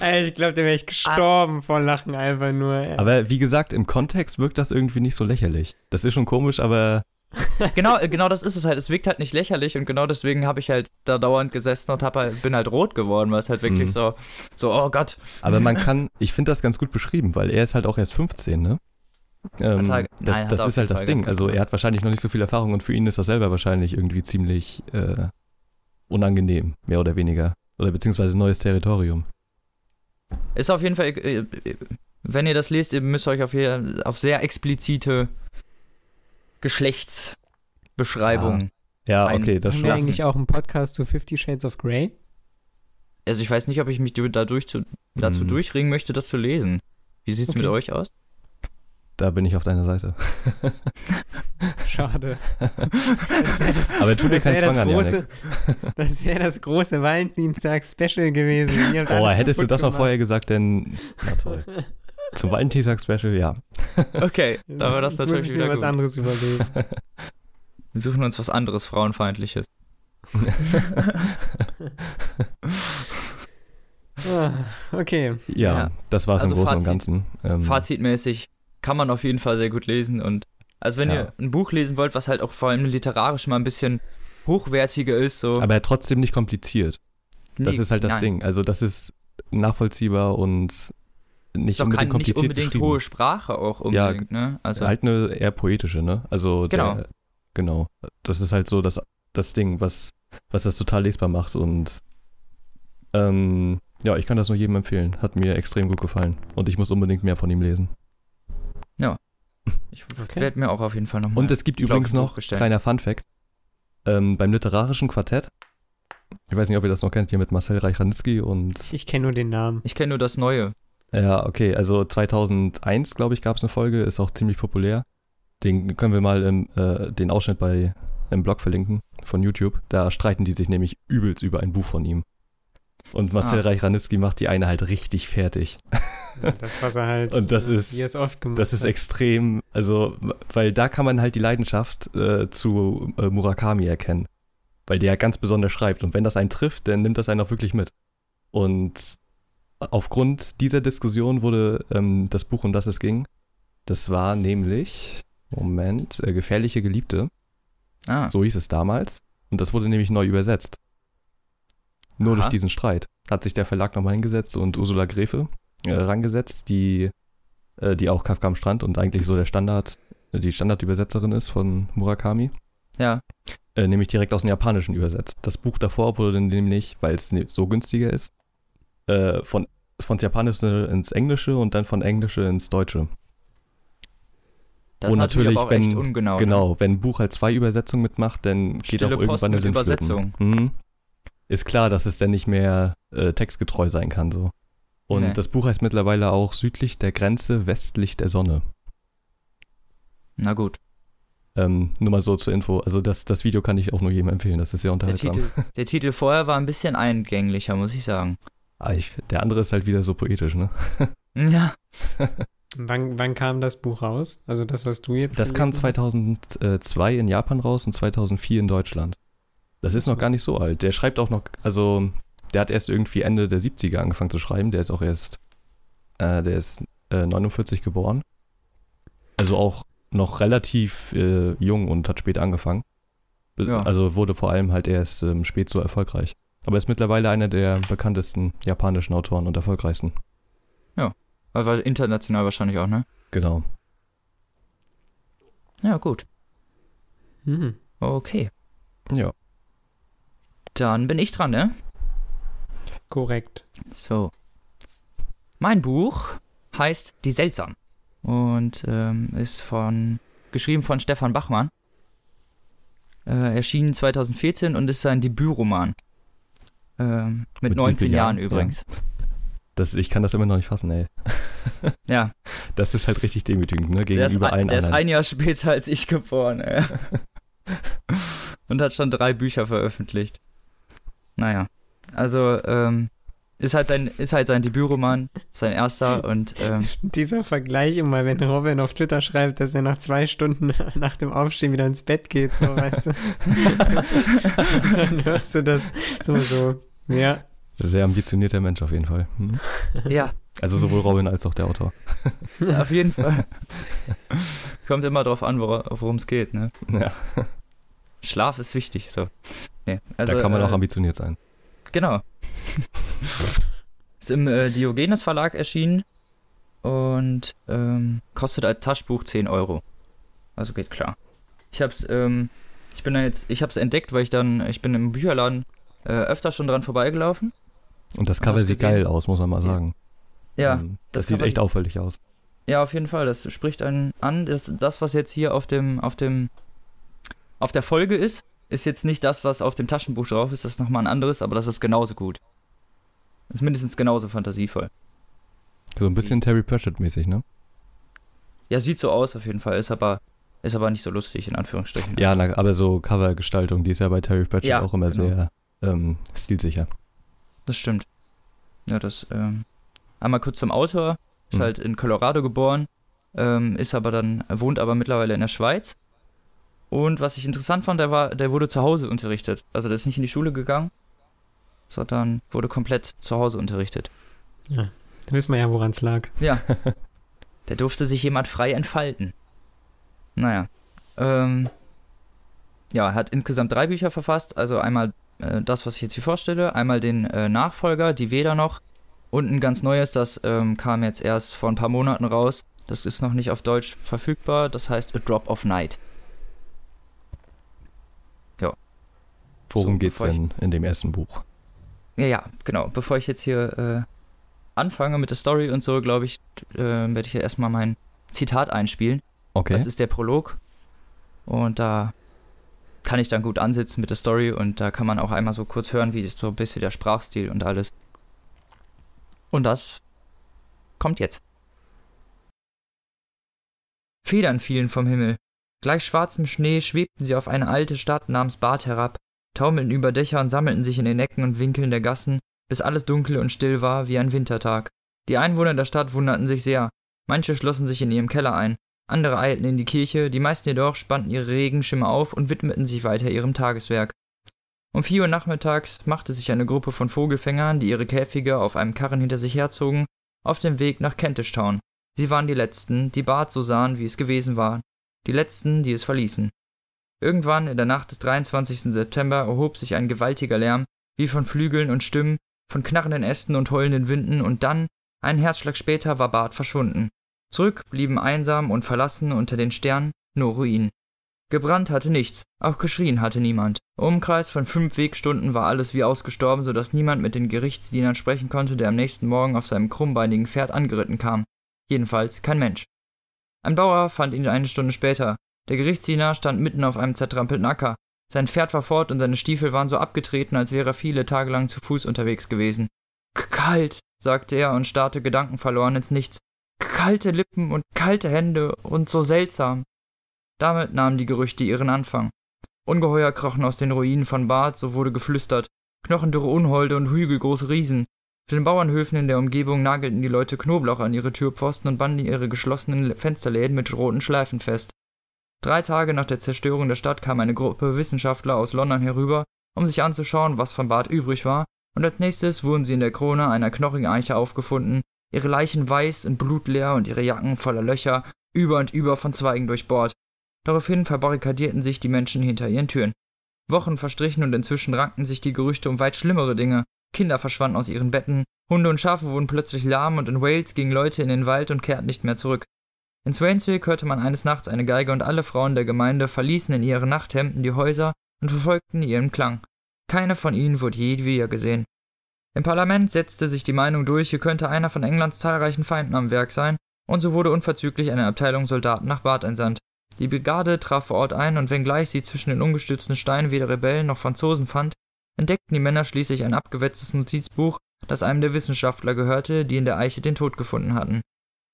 Ey, ich glaube, da wäre ich gestorben vor Lachen einfach nur. ey. Aber wie gesagt, im Kontext wirkt das irgendwie nicht so lächerlich. Das ist schon komisch, aber Genau, äh, genau das ist es halt. Es wirkt halt nicht lächerlich und genau deswegen habe ich halt da dauernd gesessen und hab halt, bin halt rot geworden, weil es halt wirklich Mhm. so, so, oh Gott. Aber man kann, ich finde das ganz gut beschrieben, weil er ist halt auch erst 15, ne? Ähm, er- das nein, das ist halt jeden das Fall Ding. Also er hat wahrscheinlich noch nicht so viel Erfahrung und für ihn ist das selber wahrscheinlich irgendwie ziemlich äh, unangenehm, mehr oder weniger. Oder beziehungsweise neues Territorium. Ist auf jeden Fall, äh, äh, wenn ihr das lest, ihr müsst euch auf, auf sehr explizite Geschlechtsbeschreibungen. Ja, Ein- okay, das schon. wir eigentlich auch einen Podcast zu Fifty Shades of Grey? Also ich weiß nicht, ob ich mich dadurch zu, dazu Mhm. durchringen möchte, das zu lesen. Wie sieht's mit Okay. euch aus? Da bin ich auf deiner Seite. Schade. Das wäre das, Aber tu dir keinen Zwang an, Janik. große, das, wär das große Valentinstag-Special gewesen. Oh, hättest du das mal gemacht. vorher gesagt, denn. Na toll. Zum Valentinstag-Special, ja. Okay, dann war das Jetzt muss natürlich ich mir wieder was gut. anderes überlegen. Wir suchen uns was anderes Frauenfeindliches. Ah, okay. Ja, Ja. das war es Also im Großen und Fazit. Ganzen. Ähm, Fazitmäßig kann man auf jeden Fall sehr gut lesen und also wenn Ja. ihr ein Buch lesen wollt, was halt auch vor allem literarisch mal ein bisschen hochwertiger ist, so. Aber trotzdem nicht kompliziert. Das Nee, ist halt das nein. Ding. Also, das ist nachvollziehbar und nicht unbedingt kein, nicht kompliziert unbedingt hohe Sprache auch unbedingt, ne? Also halt eine eher poetische, ne? Also Genau. Der, genau. Das ist halt so das, das Ding, was, was das total lesbar macht und ähm, ja, ich kann das nur jedem empfehlen. Hat mir extrem gut gefallen und ich muss unbedingt mehr von ihm lesen. ich Okay. werde mir auch auf jeden Fall nochmal. Und es gibt übrigens noch, kleiner Fun-Fact, ähm, beim literarischen Quartett, ich weiß nicht, ob ihr das noch kennt, hier mit Marcel Reich-Ranitzky und Ich kenne nur den Namen. Ich kenne nur das Neue. Ja, okay, also 2001, glaube ich, gab es eine Folge, ist auch ziemlich populär. Den können wir mal im, äh, den Ausschnitt bei im Blog verlinken von YouTube. Da streiten die sich nämlich übelst über ein Buch von ihm. Und Marcel Ah. Reich-Ranitzky macht die eine halt richtig fertig. Das, was er halt, Und das äh, ist- wie er es oft gemacht Das ist hat. extrem, also, weil da kann man halt die Leidenschaft äh, zu äh, Murakami erkennen. Weil der ganz besonders schreibt. Und wenn das einen trifft, dann nimmt das einen auch wirklich mit. Und aufgrund dieser Diskussion wurde ähm, das Buch, um das es ging, das war nämlich, Moment, äh, Gefährliche Geliebte. Ah, So hieß es damals. Und das wurde nämlich neu übersetzt. Nur Aha. durch diesen Streit hat sich der Verlag nochmal hingesetzt und Ursula Gräfe äh, rangesetzt, die, äh, die auch Kafka am Strand und eigentlich so der Standard, die Standardübersetzerin ist von Murakami, ja. äh, nämlich direkt aus dem Japanischen übersetzt. Das Buch davor wurde nämlich, weil es ne- so günstiger ist, äh, von von Japanische ins Englische und dann von Englische ins Deutsche. Das Und ist natürlich auch wenn- echt ungenau. ne? Genau, wenn ein Buch halt zwei Übersetzungen mitmacht, dann geht Stille auch Post irgendwann eine Sinnflöten. Mhm. Ist klar, dass es dann nicht mehr äh, textgetreu sein kann so. Und Nee. das Buch heißt mittlerweile auch südlich der Grenze, westlich der Sonne. Na gut. Ähm, nur mal so zur Info. Also das, das Video kann ich auch nur jedem empfehlen. Das ist sehr Der unterhaltsam. Titel, der Titel vorher war ein bisschen eingänglicher, muss ich sagen. Ah, ich, der andere ist halt wieder so poetisch, ne? Ja. Wann, wann kam das Buch raus? Also das, was du jetzt Das kam gelesen hast? 2002 in Japan raus und 2004 in Deutschland. Das ist noch gar nicht so alt. Der schreibt auch noch, also der hat erst irgendwie Ende der 70er angefangen zu schreiben. Der ist auch erst, äh, der ist äh, 49 geboren. Also auch noch relativ äh, jung und hat spät angefangen. Be- Ja. Also wurde vor allem halt erst ähm, spät so erfolgreich. Aber ist mittlerweile einer der bekanntesten japanischen Autoren und erfolgreichsten. War, war international wahrscheinlich auch, ne? Genau. Ja, gut. Hm. Okay. Ja. Dann bin ich dran, ne? Korrekt. So. Mein Buch heißt Die Seltsam und ähm, ist von geschrieben von Stefan Bachmann. Äh, erschienen 2014 und ist sein Debütroman. Ähm, mit, Mit wie 19 vielen Jahren Jahren? übrigens. Das, ich kann das immer noch nicht fassen, ey. Ja, Das ist halt richtig demütigend, ne? der, ist, Gegenüber ein, allen der ist ein Jahr später als ich geboren. Ey. und hat schon drei Bücher veröffentlicht. Naja, also ähm, ist halt sein ist halt sein Debütroman, sein erster und ähm, Dieser Vergleich immer, wenn Robin auf Twitter schreibt, dass er nach zwei Stunden nach dem Aufstehen wieder ins Bett geht, so weißt du. Dann hörst du das so, so. Ja, Sehr ambitionierter Mensch auf jeden Fall. Hm? ja, Also sowohl Robin als auch der Autor. Ja, auf jeden Fall. Kommt immer drauf an, worum es geht, ne? Ja, Schlaf ist wichtig, so. Nee, also, da kann man auch äh, ambitioniert sein. Genau. ist im äh, Diogenes Verlag erschienen. und ähm, kostet als Taschenbuch 10 Euro. Also geht klar. Ich hab's, ähm, ich bin da jetzt, ich hab's entdeckt, weil ich dann, ich bin im Bücherladen äh, öfter schon dran vorbeigelaufen. Und das Cover sieht gesehen? geil aus, muss man mal sagen. Ja, Ähm, das, das sieht echt auffällig aus. Ja, auf jeden Fall. Das spricht einen an. Das, das, was jetzt hier auf dem, auf dem, auf der Folge ist, ist jetzt nicht das, was auf dem Taschenbuch drauf ist. Das ist nochmal ein anderes, aber das ist genauso gut. Das ist mindestens genauso fantasievoll. So ein bisschen Terry Pratchett-mäßig, ne? Ja, sieht so aus auf jeden Fall, ist aber, ist aber nicht so lustig, in Anführungsstrichen. Ja, na, aber so Covergestaltung, die ist ja bei Terry Pratchett Ja, auch immer genau. sehr ähm, stilsicher. Das stimmt. Ja, das, ähm, einmal kurz zum Autor. Ist Mhm. halt in Colorado geboren, ähm, ist aber dann, wohnt aber mittlerweile in der Schweiz. Und was ich interessant fand, der war, der wurde zu Hause unterrichtet. Also der ist nicht in die Schule gegangen, sondern wurde komplett zu Hause unterrichtet. Da wissen wir ja, woran es lag. Ja. Der durfte sich jemand frei entfalten. Naja. Ähm, ja, er hat insgesamt drei Bücher verfasst. Also einmal äh, das, was ich jetzt hier vorstelle, einmal den äh, Nachfolger, die Veda noch. Und ein ganz neues, das ähm, kam jetzt erst vor ein paar Monaten raus. Das ist noch nicht auf Deutsch verfügbar. Das heißt A Drop of Night. Worum So, geht's denn in dem ersten Buch? Ja, ja, genau. Bevor ich jetzt hier äh, anfange mit der Story und so, glaube ich, äh, werde ich hier erstmal mein Zitat einspielen. Okay. Das ist der Prolog. Und da kann ich dann gut ansitzen mit der Story und da kann man auch einmal so kurz hören, wie ist so ein bisschen der Sprachstil und alles. Und das kommt jetzt. Federn fielen vom Himmel. Gleich schwarzem Schnee schwebten sie auf eine alte Stadt namens Bad herab, taumelten über Dächer und sammelten sich in den Ecken und Winkeln der Gassen, bis alles dunkel und still war wie ein Wintertag. Die Einwohner der Stadt wunderten sich sehr. Manche schlossen sich in ihrem Keller ein, andere eilten in die Kirche, die meisten jedoch spannten ihre Regenschimmer auf und widmeten sich weiter ihrem Tageswerk. Um vier Uhr nachmittags machte sich eine Gruppe von Vogelfängern, die ihre Käfige auf einem Karren hinter sich herzogen, auf den Weg nach Kentish Town. Sie waren die Letzten, die Bad so sahen, wie es gewesen war. Die Letzten, die es verließen. Irgendwann in der Nacht des 23. September erhob sich ein gewaltiger Lärm, wie von Flügeln und Stimmen, von knarrenden Ästen und heulenden Winden, und dann, einen Herzschlag später, war Bart verschwunden. Zurück blieben einsam und verlassen unter den Sternen nur Ruinen. Gebrannt hatte nichts, auch geschrien hatte niemand. Im Umkreis von fünf Wegstunden war alles wie ausgestorben, so dass niemand mit den Gerichtsdienern sprechen konnte, der am nächsten Morgen auf seinem krummbeinigen Pferd angeritten kam. Jedenfalls kein Mensch. Ein Bauer fand ihn eine Stunde später. Der Gerichtsdiener stand mitten auf einem zertrampelten Acker. Sein Pferd war fort und seine Stiefel waren so abgetreten, als wäre er viele Tage lang zu Fuß unterwegs gewesen. K- Kalt, sagte er und starrte gedankenverloren ins Nichts. Kalte Lippen und kalte Hände und so seltsam. Damit nahmen die Gerüchte ihren Anfang. Ungeheuer krochen aus den Ruinen von Bad, so wurde geflüstert. Knochendürre Unholde und hügelgroße Riesen. Auf den Bauernhöfen in der Umgebung nagelten die Leute Knoblauch an ihre Türpfosten und banden ihre geschlossenen Fensterläden mit roten Schleifen fest. Drei Tage nach der Zerstörung der Stadt kam eine Gruppe Wissenschaftler aus London herüber, um sich anzuschauen, was von Bad übrig war, und als nächstes wurden sie in der Krone einer knochigen Eiche aufgefunden, ihre Leichen weiß und blutleer und ihre Jacken voller Löcher, über und über von Zweigen durchbohrt. Daraufhin verbarrikadierten sich die Menschen hinter ihren Türen. Wochen verstrichen und inzwischen rankten sich die Gerüchte um weit schlimmere Dinge. Kinder verschwanden aus ihren Betten, Hunde und Schafe wurden plötzlich lahm und in Wales gingen Leute in den Wald und kehrten nicht mehr zurück. In Swainswick hörte man eines Nachts eine Geige und alle Frauen der Gemeinde verließen in ihren Nachthemden die Häuser und verfolgten ihren Klang. Keine von ihnen wurde je wieder gesehen. Im Parlament setzte sich die Meinung durch, hier könnte einer von Englands zahlreichen Feinden am Werk sein, und so wurde unverzüglich eine Abteilung Soldaten nach Bath entsandt. Die Brigade traf vor Ort ein, und wenngleich sie zwischen den ungestützten Steinen weder Rebellen noch Franzosen fand, entdeckten die Männer schließlich ein abgewetztes Notizbuch, das einem der Wissenschaftler gehörte, die in der Eiche den Tod gefunden hatten.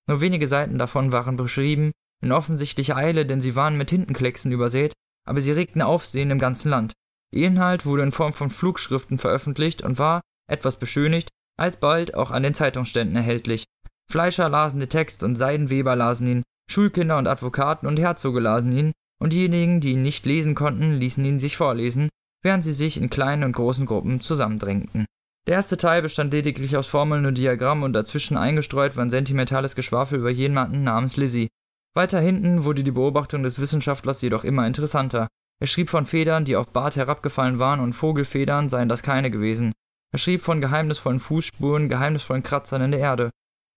Nur wenige Seiten davon waren beschrieben, in offensichtlicher Eile, denn sie waren mit Tintenklecksen übersät, aber sie regten Aufsehen im ganzen Land. Ihr Inhalt wurde in Form von Flugschriften veröffentlicht und war, etwas beschönigt, alsbald auch an den Zeitungsständen erhältlich. Fleischer lasen den Text und Seidenweber lasen ihn, Schulkinder und Advokaten und Herzoge lasen ihn, und diejenigen, die ihn nicht lesen konnten, ließen ihn sich vorlesen, während sie sich in kleinen und großen Gruppen zusammendrängten. Der erste Teil bestand lediglich aus Formeln und Diagrammen und dazwischen eingestreut war ein sentimentales Geschwafel über jemanden namens Lizzie. Weiter hinten wurde die Beobachtung des Wissenschaftlers jedoch immer interessanter. Er schrieb von Federn, die auf Bart herabgefallen waren, und Vogelfedern seien das keine gewesen. Er schrieb von geheimnisvollen Fußspuren, geheimnisvollen Kratzern in der Erde.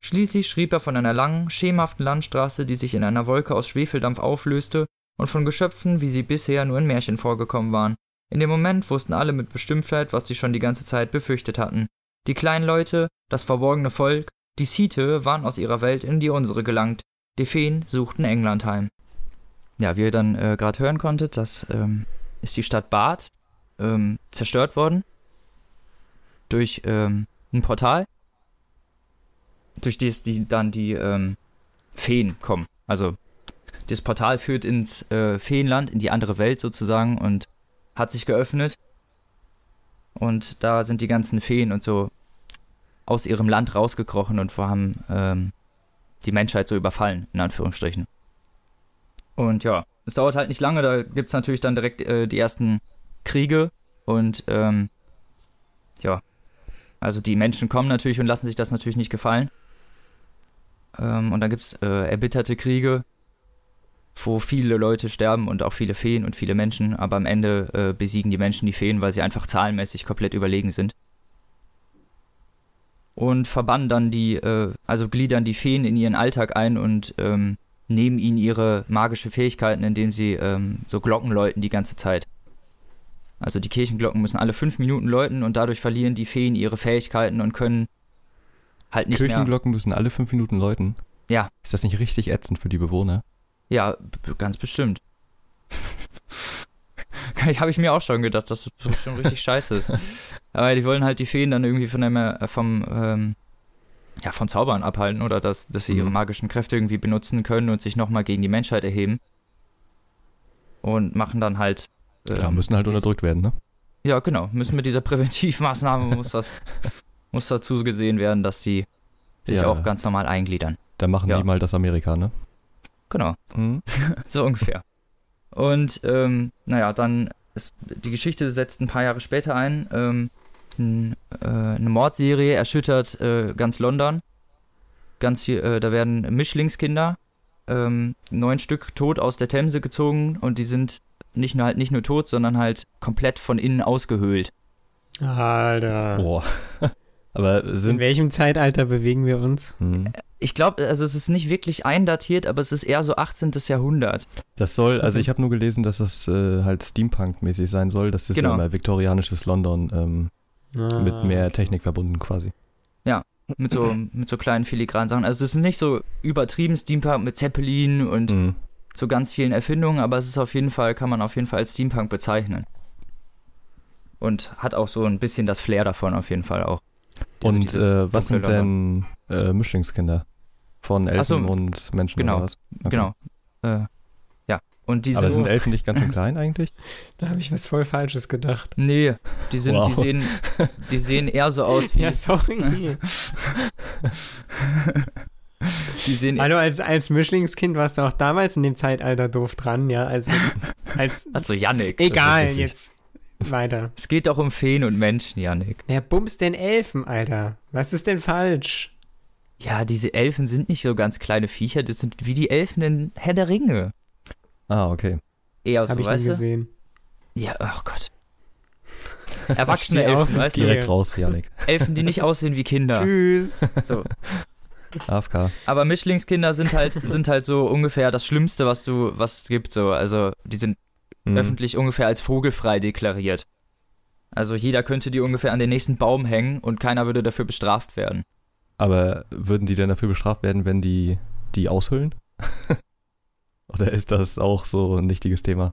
Schließlich schrieb er von einer langen, schemenhaften Landstraße, die sich in einer Wolke aus Schwefeldampf auflöste, und von Geschöpfen, wie sie bisher nur in Märchen vorgekommen waren. In dem Moment wussten alle mit Bestimmtheit, was sie schon die ganze Zeit befürchtet hatten. Die kleinen Leute, das verborgene Volk, die Site waren aus ihrer Welt in die unsere gelangt. Die Feen suchten England heim. Ja, wie ihr dann äh, gerade hören konntet, das ähm, ist die Stadt Bath ähm, zerstört worden durch ähm, ein Portal, durch das die dann die ähm, Feen kommen. Also das Portal führt ins äh, Feenland, in die andere Welt sozusagen und hat sich geöffnet. Und da sind die ganzen Feen und so aus ihrem Land rausgekrochen und haben ähm, die Menschheit so überfallen, in Anführungsstrichen. Und ja, es dauert halt nicht lange, da gibt es natürlich dann direkt äh, die ersten Kriege und ähm, ja, also die Menschen kommen natürlich und lassen sich das natürlich nicht gefallen. Ähm, und dann gibt es äh, erbitterte Kriege, wo viele Leute sterben und auch viele Feen und viele Menschen, aber am Ende äh, besiegen die Menschen die Feen, weil sie einfach zahlenmäßig komplett überlegen sind. Und verbannen dann die, äh, also gliedern die Feen in ihren Alltag ein und ähm, nehmen ihnen ihre magische Fähigkeiten, indem sie ähm, so Glocken läuten die ganze Zeit. Also die Kirchenglocken müssen alle fünf Minuten läuten und dadurch verlieren die Feen ihre Fähigkeiten und können halt nicht mehr. Kirchenglocken müssen alle fünf Minuten läuten. Ja. Ist das nicht richtig ätzend für die Bewohner? Ja, ganz bestimmt. Habe ich mir auch schon gedacht, dass das schon richtig scheiße ist. Aber die wollen halt die Feen dann irgendwie von einem, äh, vom, ähm, ja, von Zaubern abhalten oder dass, dass sie ihre Mhm. magischen Kräfte irgendwie benutzen können und sich nochmal gegen die Menschheit erheben. Und machen dann halt. Ja, ähm, müssen halt unterdrückt werden, ne? Ja, genau. Müssen mit dieser Präventivmaßnahme muss das muss dazu gesehen werden, dass die sich Ja. auch ganz normal eingliedern. Dann machen Ja. die mal das Amerika, ne? Genau, Mhm. so ungefähr. Und ähm, naja, dann ist die Geschichte setzt ein paar Jahre später ein. Ähm, n, äh, eine Mordserie erschüttert äh, ganz London. Ganz viel, äh, da werden Mischlingskinder, ähm, neun Stück tot aus der Themse gezogen und die sind nicht nur halt nicht nur tot, sondern halt komplett von innen ausgehöhlt. Alter. Boah. Aber In sind. welchem Zeitalter bewegen wir uns? Hm. Ich glaube, also es ist nicht wirklich eindatiert, aber es ist eher so 18. Jahrhundert. Das soll, also Okay. ich habe nur gelesen, dass das äh, halt Steampunk-mäßig sein soll. Das ist Genau. ja immer viktorianisches London ähm, Ah, mit mehr Technik verbunden quasi. Mit so, mit so kleinen filigranen Sachen. Also es ist nicht so übertrieben Steampunk mit Zeppelin und Mhm. So ganz vielen Erfindungen, aber es ist auf jeden Fall, kann man auf jeden Fall als Steampunk bezeichnen. Und hat auch so ein bisschen das Flair davon auf jeden Fall auch. Also Und äh, was sind denn äh, Mischlingskinder? Von Elfen so, und Menschen genau. oder was? Okay. Genau. Äh, ja. Und diese. Aber sind Elfen nicht ganz schön klein eigentlich? Da habe ich was voll Falsches gedacht. nee, die sind, die Wow. sehen, die sehen eher so aus wie. Ja, sorry. Die sehen Hallo, als, als Mischlingskind warst du auch damals in dem Zeitalter doof dran, ja. Also als. Achso, Yannick. Egal, jetzt weiter. Es geht doch um Feen und Menschen, Yannick. Wer bumst denn Elfen, Alter? Was ist denn falsch? Ja, diese Elfen sind nicht so ganz kleine Viecher, das sind wie die Elfen in Herr der Ringe. Ah, okay. Eher Hab so, ich nie weißt gesehen. Ja, oh Gott. Erwachsene auf Elfen, weißt du? Direkt raus, Janik. Elfen, die nicht aussehen wie Kinder. Tschüss. So. AFK. Aber Mischlingskinder sind halt, sind halt so ungefähr das Schlimmste, was du, was es gibt. So. Also, die sind Mhm. öffentlich ungefähr als vogelfrei deklariert. Also jeder könnte die ungefähr an den nächsten Baum hängen und keiner würde dafür bestraft werden. Aber würden die denn dafür bestraft werden, wenn die die aushüllen? Oder ist das auch so ein nichtiges Thema?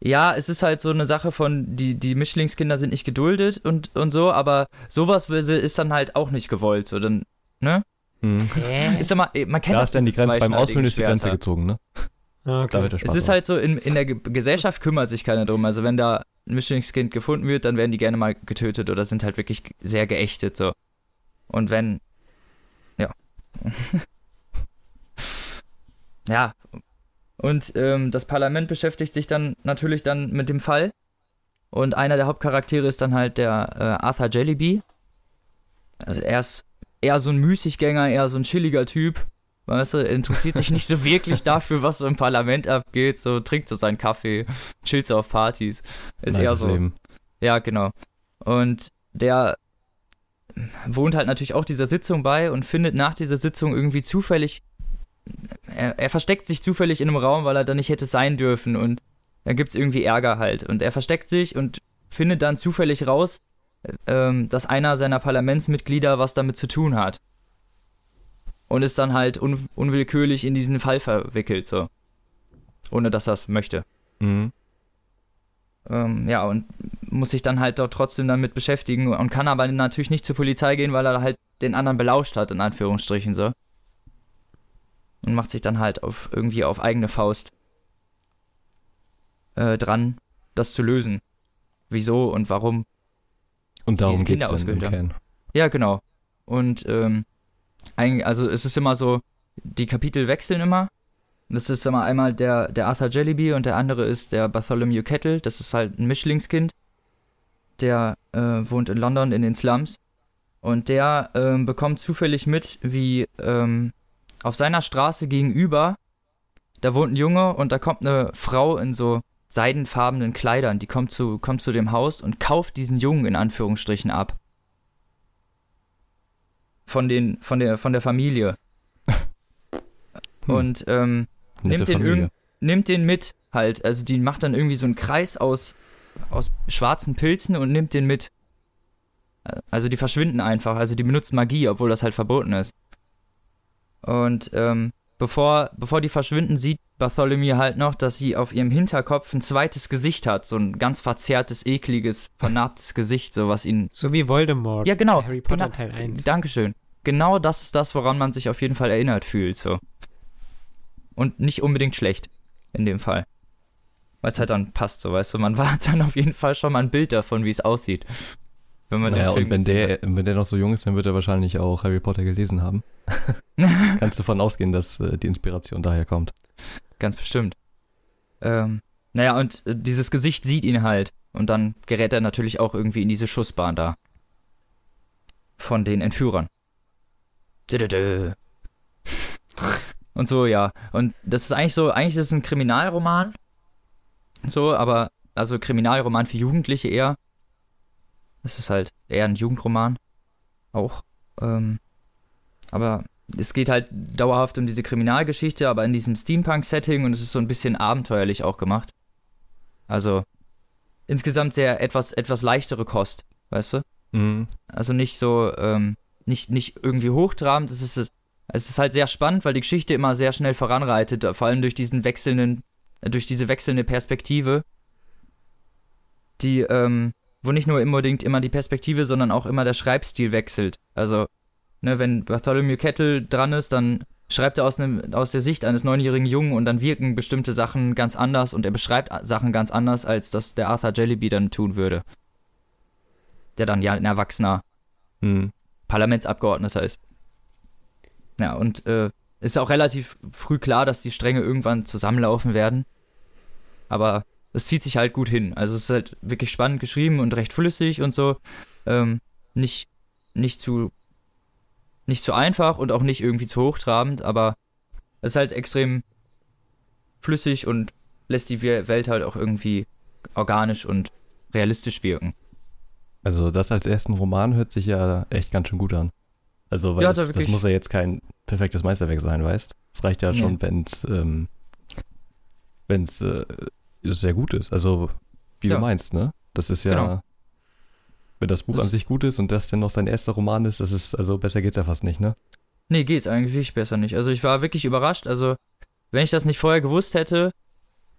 Ja, es ist halt so eine Sache von, die, die Mischlingskinder sind nicht geduldet und, und so, aber sowas ist dann halt auch nicht gewollt. So, dann, ne? Mhm. Hä? Ist immer, man kennt Da ist dann die Grenze, beim Aushüllen ist die Grenze gezogen, ne? Okay. Da wird der Es ist halt so, in, in der Ge Gesellschaft kümmert sich keiner drum. Also wenn da ein Mischlingskind gefunden wird, dann werden die gerne mal getötet oder sind halt wirklich sehr geächtet so. Und wenn, ja. ja. Und ähm, das Parlament beschäftigt sich dann natürlich dann mit dem Fall. Und einer der Hauptcharaktere ist dann halt der äh, Arthur Jellyby. Also er ist eher so ein Müßiggänger, eher so ein chilliger Typ. Weißt du, er interessiert sich nicht so wirklich dafür, was so im Parlament abgeht. So trinkt so seinen Kaffee, chillt so auf Partys. Ist eher Nices so. Leben. Ja, genau. Und der wohnt halt natürlich auch dieser Sitzung bei und findet nach dieser Sitzung irgendwie zufällig, er, er versteckt sich zufällig in einem Raum, weil er da nicht hätte sein dürfen und da gibt es irgendwie Ärger halt. Und er versteckt sich und findet dann zufällig raus, ähm, dass einer seiner Parlamentsmitglieder was damit zu tun hat. Und ist dann halt un unwillkürlich in diesen Fall verwickelt, so. Ohne dass er es möchte. Mhm. Ähm, ja, und muss sich dann halt dort trotzdem damit beschäftigen und kann aber natürlich nicht zur Polizei gehen, weil er halt den anderen belauscht hat, in Anführungsstrichen so. Und macht sich dann halt auf irgendwie auf eigene Faust äh, dran, das zu lösen. Wieso und warum. Und darum geht es im. Kern. Ja, genau. Und ähm, eigentlich, also es ist immer so, die Kapitel wechseln immer. Das ist immer einmal der, der Arthur Jellyby und der andere ist der Bartholomew Kettle. Das ist halt ein Mischlingskind. Der äh, wohnt in London in den Slums. Und der ähm, bekommt zufällig mit, wie ähm, auf seiner Straße gegenüber, da wohnt ein Junge und da kommt eine Frau in so seidenfarbenen Kleidern. Die kommt zu, kommt zu dem Haus und kauft diesen Jungen in Anführungsstrichen ab. Von, den, von, der, von der Familie. Hm. Und ähm, nimmt den, nimmt den mit halt. Also die macht dann irgendwie so einen Kreis aus, aus schwarzen Pilzen und nimmt den mit. Also die verschwinden einfach. Also die benutzen Magie, obwohl das halt verboten ist. Und ähm, bevor, bevor die verschwinden, sieht Bartholomew halt noch, dass sie auf ihrem Hinterkopf ein zweites Gesicht hat. So ein ganz verzerrtes, ekliges, vernarbtes Gesicht, so was ihn. So wie Voldemort. Ja, genau. Harry Potter genau, Teil 1. Dankeschön. Genau das ist das, woran man sich auf jeden Fall erinnert fühlt, so. Und nicht unbedingt schlecht, in dem Fall. Weil es halt dann passt, so, weißt du. Man hat dann auf jeden Fall schon mal ein Bild davon, wie es aussieht. Wenn man Naja, den Film und wenn der, wenn der noch so jung ist, dann wird er wahrscheinlich auch Harry Potter gelesen haben. Kannst davon ausgehen, dass äh, die Inspiration daher kommt. hat. Ganz bestimmt. Ähm, naja, und äh, dieses Gesicht sieht ihn halt. Und dann gerät er natürlich auch irgendwie in diese Schussbahn da. Von den Entführern. Dö-dö-dö. Und so, ja. Und das ist eigentlich so, eigentlich ist es ein Kriminalroman. So, aber, also Kriminalroman für Jugendliche eher. Das ist halt eher ein Jugendroman. Auch. Ähm, aber es geht halt dauerhaft um diese Kriminalgeschichte, aber in diesem Steampunk-Setting und es ist so ein bisschen abenteuerlich auch gemacht. Also insgesamt sehr etwas, etwas leichtere Kost, weißt du? Mhm. Also nicht so, ähm, nicht, nicht irgendwie hochtrabend. Es ist, es ist halt sehr spannend, weil die Geschichte immer sehr schnell voranreitet, vor allem durch diesen wechselnden, durch diese wechselnde Perspektive, die, ähm, wo nicht nur unbedingt immer die Perspektive, sondern auch immer der Schreibstil wechselt. Also, ne, wenn Bartholomew Kettle dran ist, dann schreibt er aus, einem, aus der Sicht eines neunjährigen Jungen und dann wirken bestimmte Sachen ganz anders und er beschreibt Sachen ganz anders, als das der Arthur Jellyby dann tun würde. Der dann ja ein erwachsener Mhm. Parlamentsabgeordneter ist. Ja, und äh, ist auch relativ früh klar, dass die Stränge irgendwann zusammenlaufen werden. Aber es zieht sich halt gut hin. Also es ist halt wirklich spannend geschrieben und recht flüssig und so. Ähm, nicht, nicht zu nicht zu einfach und auch nicht irgendwie zu hochtrabend, aber es ist halt extrem flüssig und lässt die We- Welt halt auch irgendwie organisch und realistisch wirken. Also das als ersten Roman hört sich ja echt ganz schön gut an. Also weil Ja, das, da das muss ja jetzt kein perfektes Meisterwerk sein, weißt? Es reicht ja Nee. schon, wenn's ähm, wenn's äh, sehr gut ist. Also wie Ja. du meinst, ne? Das ist ja Genau. wenn das Buch Das- an sich gut ist und das dann noch sein erster Roman ist, das ist also besser geht's ja fast nicht, ne? Nee, geht eigentlich wirklich besser nicht. Also ich war wirklich überrascht. Also, wenn ich das nicht vorher gewusst hätte,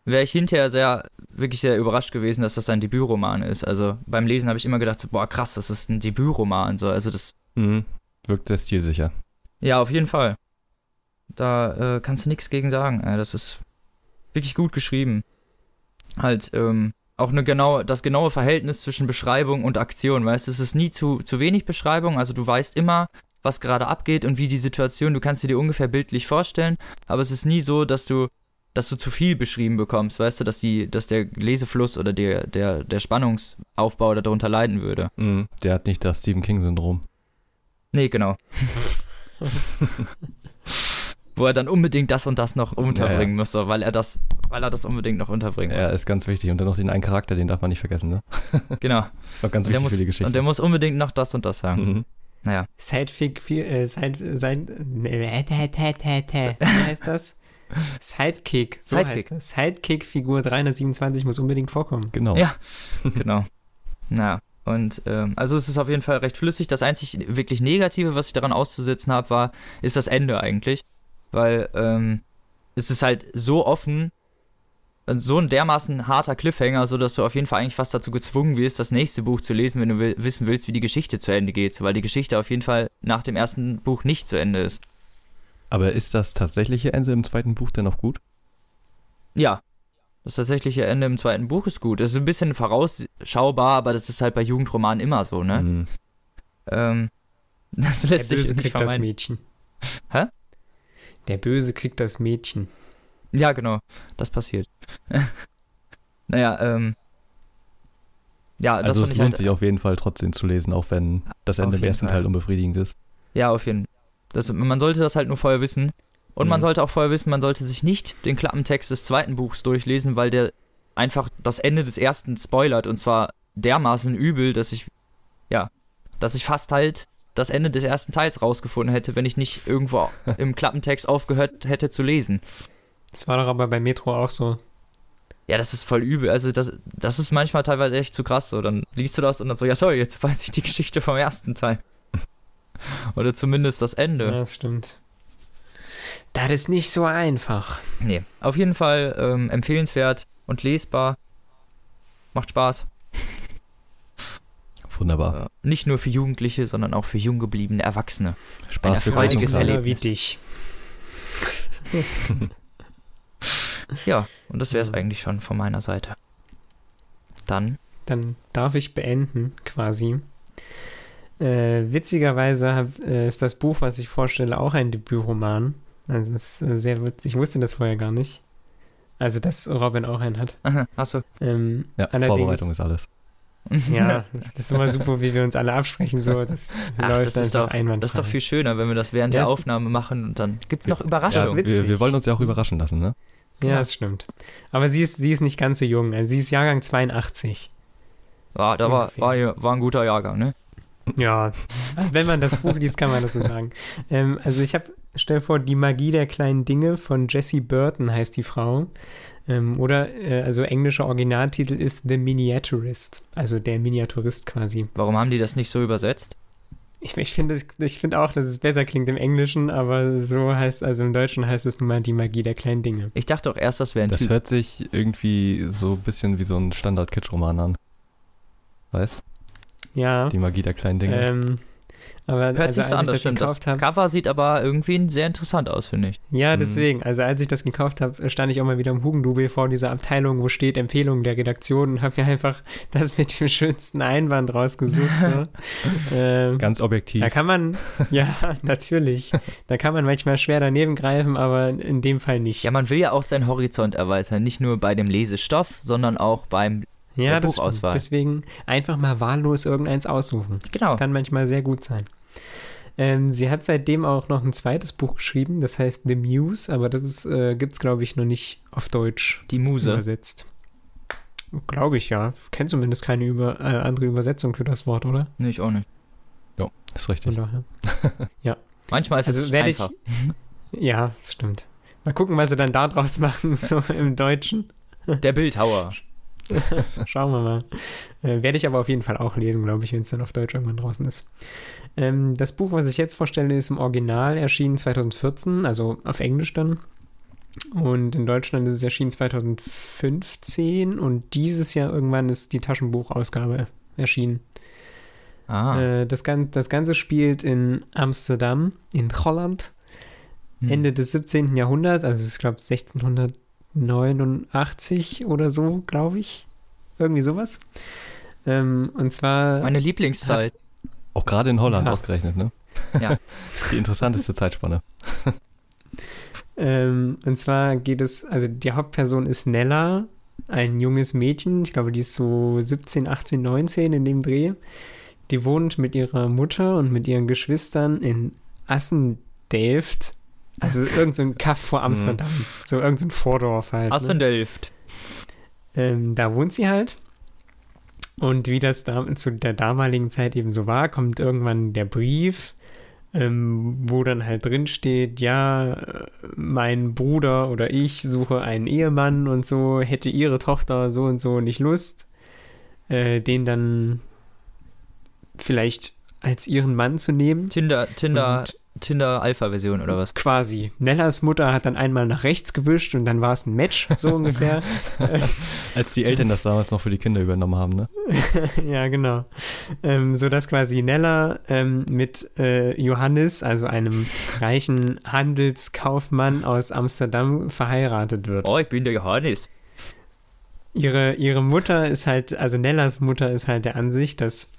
wäre ich hinterher sehr, wirklich sehr überrascht gewesen, dass das ein Debütroman ist. Also beim Lesen habe ich immer gedacht, so, boah, krass, das ist ein Debütroman. So, also das, Mhm. Wirkt sehr stilsicher. ja, auf jeden Fall. Da äh, kannst du nichts gegen sagen. Äh, das ist wirklich gut geschrieben. Halt, ähm, auch eine genau, das genaue Verhältnis zwischen Beschreibung und Aktion, weißt du, es ist nie zu, zu wenig Beschreibung, also du weißt immer, was gerade abgeht und wie die Situation, du kannst sie dir ungefähr bildlich vorstellen, aber es ist nie so, dass du, dass du zu viel beschrieben bekommst, weißt du, dass die, dass der Lesefluss oder der, der, der Spannungsaufbau darunter leiden würde. Mhm. Der hat nicht das Stephen King-Syndrom. Nee, genau. Wo er dann unbedingt das und das noch unterbringen muss, so, weil er das, weil er das unbedingt noch unterbringen Ja, muss. ist ganz wichtig. Und dann noch den einen Charakter, den darf man nicht vergessen, ne? Genau. Ist doch ganz wichtig muss, für die Geschichte. und der muss unbedingt noch das und das sagen. mhm. Naja. Sidefic, äh, Side, Side, äh, tä, tä, tä, tä. wie heißt das? Sidekick, so Sidekick. heißt das. Sidekick-Figur 327 muss unbedingt vorkommen. Genau. Ja. genau. Naja. Und ähm, also es ist auf jeden Fall recht flüssig. Das einzig wirklich Negative, was ich daran auszusetzen habe, war, ist das Ende eigentlich. Weil ähm, es ist halt so offen, und so ein dermaßen harter Cliffhanger, so dass du auf jeden Fall eigentlich fast dazu gezwungen wirst, das nächste Buch zu lesen, wenn du will, wissen willst, wie die Geschichte zu Ende geht, weil die Geschichte auf jeden Fall nach dem ersten Buch nicht zu Ende ist. Aber ist das tatsächliche Ende im zweiten Buch denn noch gut? Ja. Das tatsächliche Ende im zweiten Buch ist gut. Es ist ein bisschen vorausschaubar, aber das ist halt bei Jugendromanen immer so, ne? Mhm. Ähm, das lässt sich nicht kriegt das vermeiden. Mädchen. Hä? Der Böse kriegt das Mädchen. Ja, genau. Das passiert. naja, ähm. Ja, das Also es ich lohnt halt, sich auf jeden Fall trotzdem zu lesen, auch wenn das Ende im ersten Fall. Teil unbefriedigend ist. Ja, auf jeden Fall. Das, man sollte das halt nur vorher wissen. Und man Mhm. sollte auch vorher wissen, man sollte sich nicht den Klappentext des zweiten Buchs durchlesen, weil der einfach das Ende des ersten spoilert. Und zwar dermaßen übel, dass ich, ja, dass ich fast halt das Ende des ersten Teils rausgefunden hätte, wenn ich nicht irgendwo im Klappentext aufgehört hätte zu lesen. Das war doch aber bei Metro auch so. Ja, das ist voll übel. Also das, das ist manchmal teilweise echt zu krass. So, dann liest du das und dann so, ja toll, jetzt weiß ich die Geschichte vom ersten Teil. Oder zumindest das Ende. Ja, das stimmt. Das ist nicht so einfach. Nee, auf jeden Fall ähm, empfehlenswert und lesbar. Macht Spaß. Wunderbar. Äh, nicht nur für Jugendliche, sondern auch für jung gebliebene Erwachsene. Spaß ein freudiges. Männer wie Erlebnis. dich. Ja, und das wäre es eigentlich schon von meiner Seite. Dann, Dann darf ich beenden, quasi. Äh, witzigerweise hab, äh, ist das Buch, was ich vorstelle, auch ein Debütroman. Also es ist äh, sehr witzig. Ich wusste das vorher gar nicht. Also, dass Robin auch einen hat. achso. Ähm, Ja, allerdings- Vorbereitung ist alles. Ja, das ist immer super, wie wir uns alle absprechen. So, das Ach, läuft das ist, einfach doch, einwandfrei. das ist doch viel schöner, wenn wir das während Ja, der Aufnahme machen und dann gibt es noch Überraschungen. Ja, wir, wir wollen uns ja auch überraschen lassen, ne? Ja, das stimmt. Aber sie ist, sie ist nicht ganz so jung. Also sie ist Jahrgang 82. Ja, da war, war, war ein guter Jahrgang, ne? Ja, also wenn man das Buch liest, kann man das so sagen. Ähm, also ich habe, stell vor, Die Magie der kleinen Dinge von Jessie Burton heißt die Frau. Ähm, oder, äh, also englischer Originaltitel ist The Miniaturist, also der Miniaturist quasi. Warum haben die das nicht so übersetzt? Ich, ich finde ich find auch, dass es besser klingt im Englischen, aber so heißt, also im Deutschen heißt es nun mal Die Magie der kleinen Dinge. Ich dachte auch erst, das wäre ein Das Typ. hört sich irgendwie so ein bisschen wie so ein Standard-Kitsch-Roman an. Weißt? Ja, Die Magie der kleinen Dinge. ähm, aber Hört also, sich so an, das das stimmt. Das habe, Cover sieht aber irgendwie sehr interessant aus, finde ich. Ja, Mhm. deswegen. Also als ich das gekauft habe, stand ich auch mal wieder im Hugendubel vor dieser Abteilung, wo steht Empfehlungen der Redaktion und habe mir einfach das mit dem schönsten Einband rausgesucht. So. ähm, Ganz objektiv. da kann man, ja, natürlich. Da kann man manchmal schwer daneben greifen, aber in dem Fall nicht. Ja, man will ja auch seinen Horizont erweitern. Nicht nur bei dem Lesestoff, sondern auch beim. Ja, der. Buchauswahl. Deswegen einfach mal wahllos irgendeins aussuchen. Genau. Kann manchmal sehr gut sein. Ähm, sie hat seitdem auch noch ein zweites Buch geschrieben, das heißt The Muse, aber das ist, äh, gibt es, glaube ich, noch nicht auf Deutsch. Die Muse. übersetzt. Glaube ich ja. Kennt zumindest keine über, äh, andere Übersetzung für das Wort, oder? Nee, ich auch nicht. ist Von richtig. daher. Manchmal ist Also es werde ich. einfach. Ja, das stimmt. Mal gucken, was sie dann da draus machen, so im Deutschen. Der Bildhauer. Schauen wir mal. Äh, werde ich aber auf jeden Fall auch lesen, glaube ich, wenn es dann auf Deutsch irgendwann draußen ist. Ähm, das Buch, was ich jetzt vorstelle, ist im Original erschienen 2014, also auf Englisch dann. Und in Deutschland ist es erschienen 2015 und dieses Jahr irgendwann ist die Taschenbuchausgabe erschienen. Ah. Äh, das, Gan das Ganze spielt in Amsterdam, in Holland, Hm. Ende des 17. Jahrhunderts, also ich glaube 1689 oder so, glaube ich. Irgendwie sowas. Ähm, und zwar. Meine Lieblingszeit. Auch gerade in Holland Ja. ausgerechnet, ne? Ja. Die interessanteste Zeitspanne. Ähm, und zwar geht es, also die Hauptperson ist Nella, ein junges Mädchen, ich glaube, die ist so 17, 18, 19 in dem Dreh. Die wohnt mit ihrer Mutter und mit ihren Geschwistern in Assendelft. Also irgend so ein Kaff vor Amsterdam. So irgend so ein Vordorf halt. Assen Ne? Delft. Ähm, da wohnt sie halt. Und wie das da, zu der damaligen Zeit eben so war, kommt irgendwann der Brief, ähm, wo dann halt drin steht, ja, mein Bruder oder ich suche einen Ehemann und so, hätte ihre Tochter so und so nicht Lust, äh, den dann vielleicht als ihren Mann zu nehmen. Tinder, Tinder, Und- Tinder Alpha-Version oder was? Quasi. Nellas Mutter hat dann einmal nach rechts gewischt und dann war es ein Match, so ungefähr. Als die Eltern das damals noch für die Kinder übernommen haben, ne? ja, genau. Ähm, so dass quasi Nella ähm, mit äh, Johannes, also einem reichen Handelskaufmann aus Amsterdam, verheiratet wird. Oh, ich bin der Johannes. Ihre, ihre Mutter ist halt, also Nellas Mutter ist halt der Ansicht, dass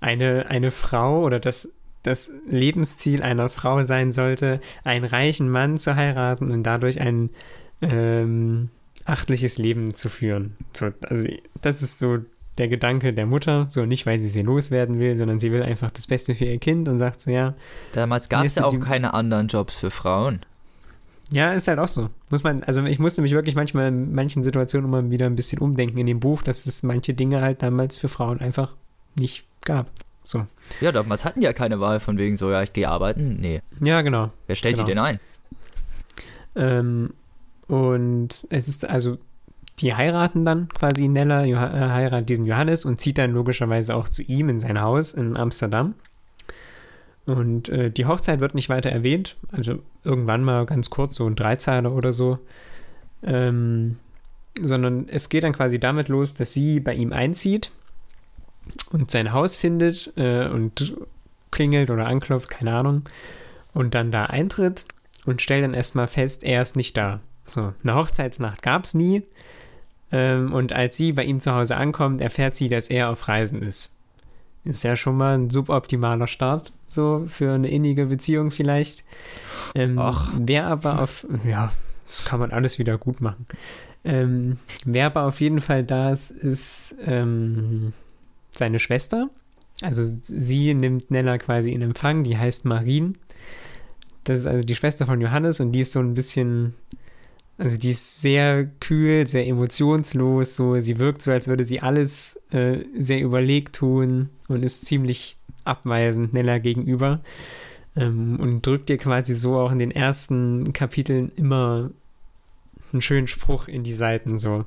eine, eine Frau oder das, das Lebensziel einer Frau sein sollte, einen reichen Mann zu heiraten und dadurch ein ähm, achtliches Leben zu führen. So, also das ist so der Gedanke der Mutter, so nicht, weil sie sie loswerden will, sondern sie will einfach das Beste für ihr Kind und sagt so, ja, Damals gab es ja auch keine anderen Jobs für Frauen. Ja, ist halt auch so. Muss man, also ich musste mich wirklich manchmal in manchen Situationen immer wieder ein bisschen umdenken in dem Buch, dass es manche Dinge halt damals für Frauen einfach nicht gab. So. Ja, damals hatten die ja keine Wahl von wegen so, ja, ich gehe arbeiten. Nee. Ja, genau. Wer stellt Genau. die denn ein? Ähm, und es ist also, die heiraten dann quasi Nella, Joha äh, heiratet diesen Johannes und zieht dann logischerweise auch zu ihm in sein Haus in Amsterdam. Und äh, die Hochzeit wird nicht weiter erwähnt, also irgendwann mal ganz kurz, so ein Dreizeiler oder so. Ähm, sondern es geht dann quasi damit los, dass sie bei ihm einzieht und sein Haus findet äh, und klingelt oder anklopft, keine Ahnung, und dann da eintritt und stellt dann erstmal fest, er ist nicht da. So, eine Hochzeitsnacht gab es nie. Ähm, und als sie bei ihm zu Hause ankommt, erfährt sie, dass er auf Reisen ist. Ist ja schon mal ein suboptimaler Start, so für eine innige Beziehung vielleicht. Ähm, Ach. Wer aber auf, ja, das kann man alles wieder gut machen. Ähm, wer aber auf jeden Fall da ist, ist ähm, seine Schwester. Also sie nimmt Nella quasi in Empfang, die heißt Marien. Das ist also die Schwester von Johannes und die ist so ein bisschen, also die ist sehr kühl, sehr emotionslos, so sie wirkt so, als würde sie alles äh, sehr überlegt tun und ist ziemlich abweisend Nella gegenüber ähm, und drückt ihr quasi so auch in den ersten Kapiteln immer einen schönen Spruch in die Seiten so.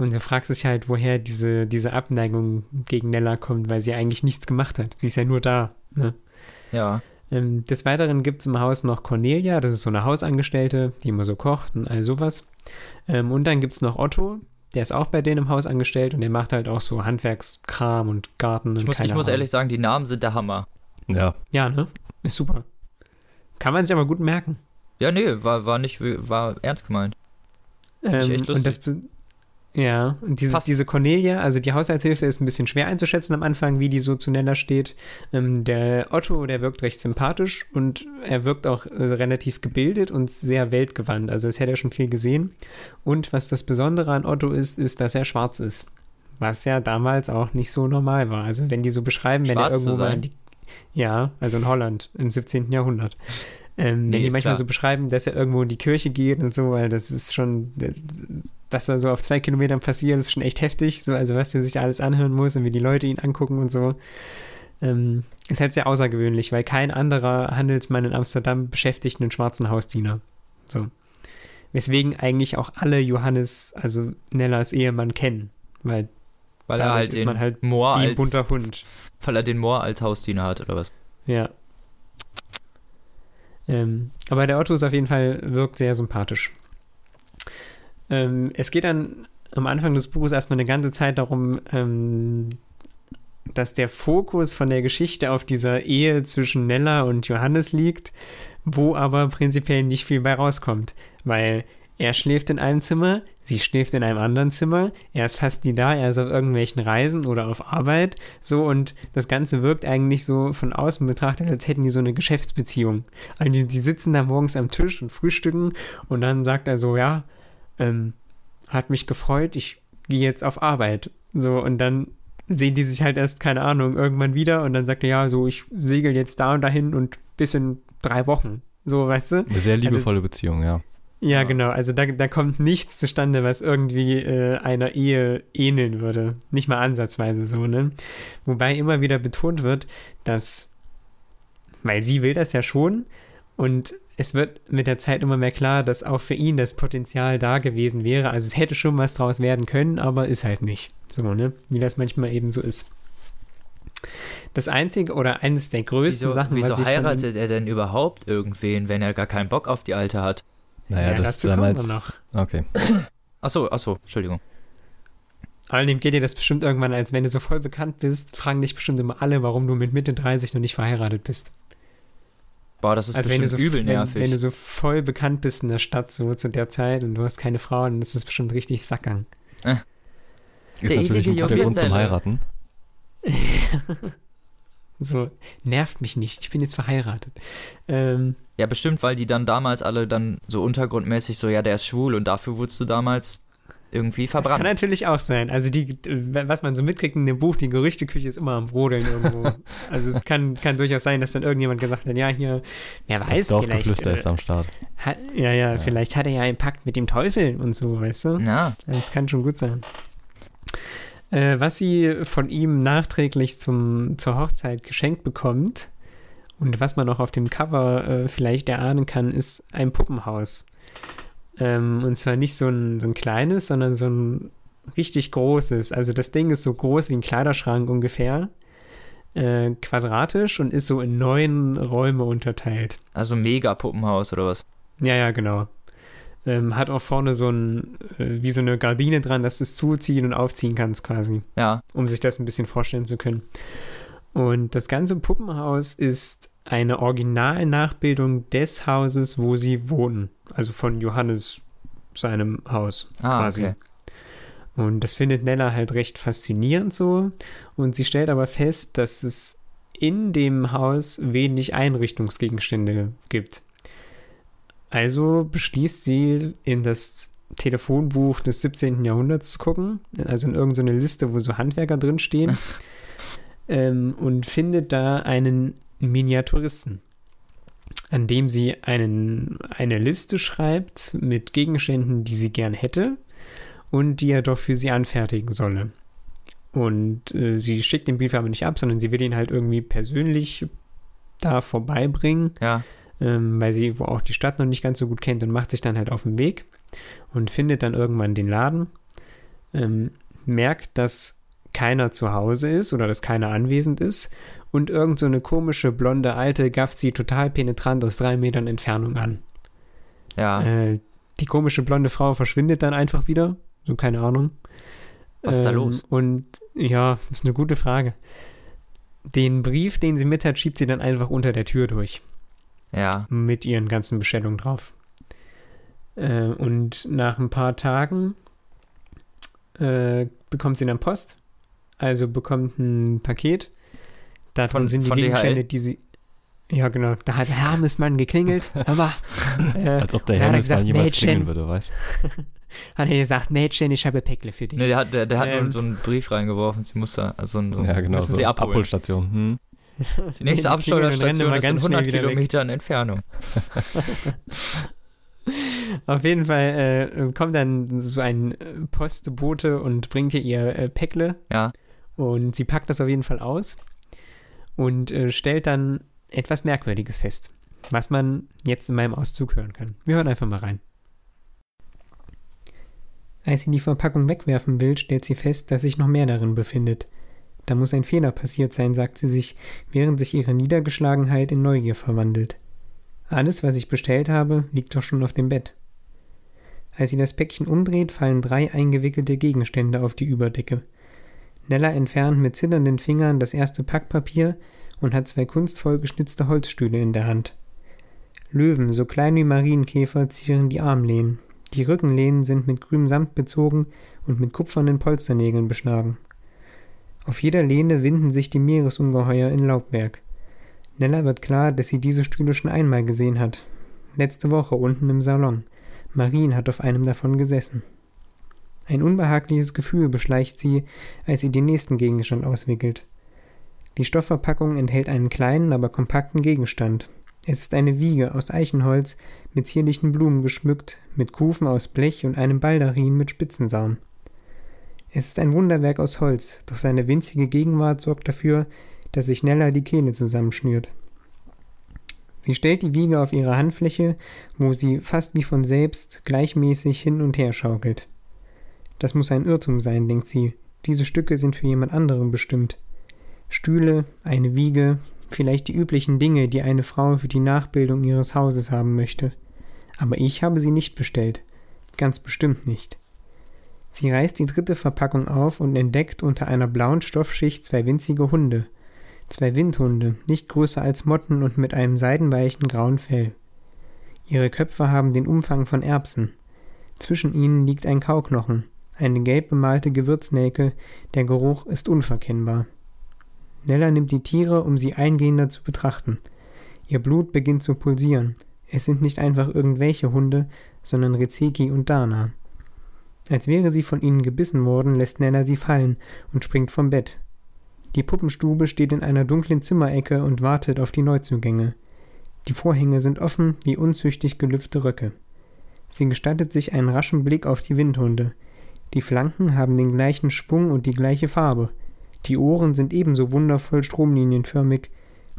Und du fragst dich halt, woher diese, diese Abneigung gegen Nella kommt, weil sie eigentlich nichts gemacht hat. Sie ist ja nur da. Ne? Ja. Ähm, des Weiteren gibt es im Haus noch Cornelia, das ist so eine Hausangestellte, die immer so kocht und all sowas. Ähm, und dann gibt es noch Otto, der ist auch bei denen im Haus angestellt und der macht halt auch so Handwerkskram und Garten und Ich muss, ich muss ehrlich sagen, die Namen sind der Hammer. Ja. Ja, ne? Ist super. Kann man sich aber gut merken. Ja, nee, war, war nicht, war ernst gemeint. ich Ähm, echt und das, ja, und diese, Passt. diese Cornelia, also die Haushaltshilfe ist ein bisschen schwer einzuschätzen am Anfang, wie die so zueinander steht. Ähm, der Otto, der wirkt recht sympathisch und er wirkt auch äh, relativ gebildet und sehr weltgewandt. Also es hätte er schon viel gesehen. Und was das Besondere an Otto ist, ist, dass er schwarz ist. Was ja damals auch nicht so normal war. Also wenn die so beschreiben, wenn er Schwarz irgendwo mal Ja, also in Holland im 17. Jahrhundert. Ähm, Nee, wenn die manchmal klar. so beschreiben, dass er irgendwo in die Kirche geht und so, weil das ist schon, was da so auf zwei Kilometern passiert, ist schon echt heftig. So, also was der sich da alles anhören muss und wie die Leute ihn angucken und so. Ähm, ist halt sehr außergewöhnlich, weil kein anderer Handelsmann in Amsterdam beschäftigt einen schwarzen Hausdiener. So. Weswegen eigentlich auch alle Johannes, also Nellas Ehemann, kennen. Weil Weil er halt ist den man halt Moor wie ein als, bunter Hund. weil er den Moor als Hausdiener hat, oder was? Ja. Ähm, aber der Otto ist auf jeden Fall, wirkt sehr sympathisch. Ähm, es geht dann am Anfang des Buches erstmal eine ganze Zeit darum, ähm, dass der Fokus von der Geschichte auf dieser Ehe zwischen Nella und Johannes liegt, wo aber prinzipiell nicht viel bei rauskommt, weil er schläft in einem Zimmer, sie schläft in einem anderen Zimmer, er ist fast nie da, er ist auf irgendwelchen Reisen oder auf Arbeit, so und das Ganze wirkt eigentlich so von außen betrachtet, als hätten die so eine Geschäftsbeziehung. Also die, die sitzen da morgens am Tisch und frühstücken und dann sagt er so, ja, ähm, hat mich gefreut, ich gehe jetzt auf Arbeit. So und dann sehen die sich halt erst, keine Ahnung, irgendwann wieder und dann sagt er, ja, so ich segel jetzt da und dahin und bis in drei Wochen. So, weißt du? Eine sehr liebevolle Beziehung, ja. Ja, genau. Also da, da kommt nichts zustande, was irgendwie äh, einer Ehe ähneln würde. Nicht mal ansatzweise so, ne? Wobei immer wieder betont wird, dass, weil sie will das ja schon und es wird mit der Zeit immer mehr klar, dass auch für ihn das Potenzial da gewesen wäre. Also es hätte schon was draus werden können, aber ist halt nicht. So, ne? Wie das manchmal eben so ist. Das einzige oder eines der größten Wieso, Sachen, wieso was ich heiratet er denn überhaupt irgendwen, wenn er gar keinen Bock auf die Alte hat? Naja, Ja, das dazu kommen wir damals. noch. Okay. Achso, achso, Entschuldigung. Vor allem geht dir das bestimmt irgendwann, als wenn du so voll bekannt bist, fragen dich bestimmt immer alle, warum du mit Mitte 30 noch nicht verheiratet bist. Boah, das ist also wenn du, bestimmt so, übel wenn, nervig. wenn du so voll bekannt bist in der Stadt so zu der Zeit und du hast keine Frau, dann ist das bestimmt richtig Sackgang. Ist Der natürlich ewige ein guter Grund zum. Heiraten. So, nervt mich nicht, ich bin jetzt verheiratet. Ähm, ja, bestimmt, weil die dann damals alle dann so untergrundmäßig so, ja, der ist schwul und dafür wurdest du damals irgendwie das kann verbrannt. natürlich auch sein. Also die, was man so mitkriegt in dem Buch, die Gerüchteküche ist immer am Brodeln irgendwo. also es kann, kann durchaus sein, dass dann irgendjemand gesagt hat, ja, hier, wer Das weiß, vielleicht, Dorfgeflüster äh, ist am Start. hat, ja, ja, Ja. vielleicht hat er ja einen Pakt mit dem Teufel und so, weißt du? Ja, Also Das kann schon gut sein. Äh, was sie von ihm nachträglich zum, zur Hochzeit geschenkt bekommt und was man auch auf dem Cover äh, vielleicht erahnen kann, ist ein Puppenhaus. Ähm, und zwar nicht so ein, so ein kleines, sondern so ein richtig großes. Also das Ding ist so groß wie ein Kleiderschrank ungefähr. Äh, quadratisch und ist so in neun Räume unterteilt. also mega Puppenhaus oder was? Ja, ja, genau. Ähm, hat auch vorne so ein, äh, wie so eine Gardine dran, dass du es zuziehen und aufziehen kannst quasi, Ja, um sich das ein bisschen vorstellen zu können. Und das ganze Puppenhaus ist eine Originalnachbildung des Hauses, wo sie wohnen. Also von Johannes seinem Haus ah, quasi. okay. Und das findet Nella halt recht faszinierend so. Und sie stellt aber fest, dass es in dem Haus wenig Einrichtungsgegenstände gibt. Also beschließt sie, in das Telefonbuch des 17. Jahrhunderts zu gucken, also in irgendeine Liste, wo so Handwerker drinstehen, ähm, und findet da einen Miniaturisten, an dem sie einen, eine Liste schreibt mit Gegenständen, die sie gern hätte und die er doch für sie anfertigen solle. Und äh, sie schickt den Brief aber nicht ab, sondern sie will ihn halt irgendwie persönlich da vorbeibringen, Ja, ähm, weil sie wo auch die Stadt noch nicht ganz so gut kennt und macht sich dann halt auf den Weg und findet dann irgendwann den Laden, ähm, merkt, dass keiner zu Hause ist oder dass keiner anwesend ist und irgend so eine komische blonde Alte gafft sie total penetrant aus drei Metern Entfernung an. ja. Äh, die komische blonde Frau verschwindet dann einfach wieder. So, keine Ahnung. Was ist da los? Und ja, ist eine gute Frage. Den Brief, den sie mit hat, schiebt sie dann einfach unter der Tür durch. Ja. Mit ihren ganzen Bestellungen drauf. Äh, und nach ein paar Tagen äh, bekommt sie dann Post. Also bekommt ein Paket. Darin Von- sind die von DHL? Gegenstände, die sie. Ja, genau. Da hat Hermesmann geklingelt. Aber. Äh, Als ob der da hat er Hermes mal gesagt, jemals Mädchen. klingeln würde, weißt hat er gesagt, Mädchen, ich habe Päckle für dich. Nee, der hat, der, der hat Ähm. nur so einen Brief reingeworfen. Sie musste, also so ein, Ja, genau. müssen So sie abholen. Abholstation. Hm. Die nächste Die Absteuerstation ist in ganz schnell 100 wieder weg. Kilometern Entfernung. Auf jeden Fall äh, kommt dann so ein äh, Postbote und bringt ihr ihr äh, Päckle Ja, und sie packt das auf jeden Fall aus und äh, stellt dann etwas Merkwürdiges fest, was man jetzt in meinem Auszug hören kann. Wir hören einfach mal rein. Als sie die Verpackung wegwerfen will, stellt sie fest, dass sich noch mehr darin befindet. Da muss ein Fehler passiert sein, sagt sie sich, während sich ihre Niedergeschlagenheit in Neugier verwandelt. Alles, was ich bestellt habe, liegt doch schon auf dem Bett. Als sie das Päckchen umdreht, fallen drei eingewickelte Gegenstände auf die Überdecke. Nella entfernt mit zitternden Fingern das erste Packpapier und hat zwei kunstvoll geschnitzte Holzstühle in der Hand. Löwen, so klein wie Marienkäfer, zieren die Armlehnen. Die Rückenlehnen sind mit grünem Samt bezogen und mit kupfernen Polsternägeln beschlagen. Auf jeder Lehne winden sich die Meeresungeheuer in Laubwerk. Nella wird klar, dass sie diese Stühle schon einmal gesehen hat. Letzte Woche unten im Salon. Marien hat auf einem davon gesessen. Ein unbehagliches Gefühl beschleicht sie, als sie den nächsten Gegenstand auswickelt. Die Stoffverpackung enthält einen kleinen, aber kompakten Gegenstand. Es ist eine Wiege aus Eichenholz mit zierlichen Blumen geschmückt, mit Kufen aus Blech und einem Baldachin mit Spitzensaum. Es ist ein Wunderwerk aus Holz, doch seine winzige Gegenwart sorgt dafür, dass sich Nella die Kehle zusammenschnürt. Sie stellt die Wiege auf ihre Handfläche, wo sie fast wie von selbst gleichmäßig hin und her schaukelt. Das muss ein Irrtum sein, denkt sie. Diese Stücke sind für jemand anderen bestimmt. Stühle, eine Wiege, vielleicht die üblichen Dinge, die eine Frau für die Nachbildung ihres Hauses haben möchte. Aber ich habe sie nicht bestellt. Ganz bestimmt nicht. Sie reißt die dritte Verpackung auf und entdeckt unter einer blauen Stoffschicht zwei winzige Hunde. Zwei Windhunde, nicht größer als Motten und mit einem seidenweichen grauen Fell. Ihre Köpfe haben den Umfang von Erbsen. Zwischen ihnen liegt ein Kauknochen, eine gelb bemalte Gewürznelke, der Geruch ist unverkennbar. Nella nimmt die Tiere, um sie eingehender zu betrachten. Ihr Blut beginnt zu pulsieren. Es sind nicht einfach irgendwelche Hunde, sondern Rezeki und Dana. Als wäre sie von ihnen gebissen worden, lässt Nella sie fallen und springt vom Bett. Die Puppenstube steht in einer dunklen Zimmerecke und wartet auf die Neuzugänge. Die Vorhänge sind offen wie unzüchtig gelüpfte Röcke. Sie gestattet sich einen raschen Blick auf die Windhunde. Die Flanken haben den gleichen Schwung und die gleiche Farbe. Die Ohren sind ebenso wundervoll stromlinienförmig.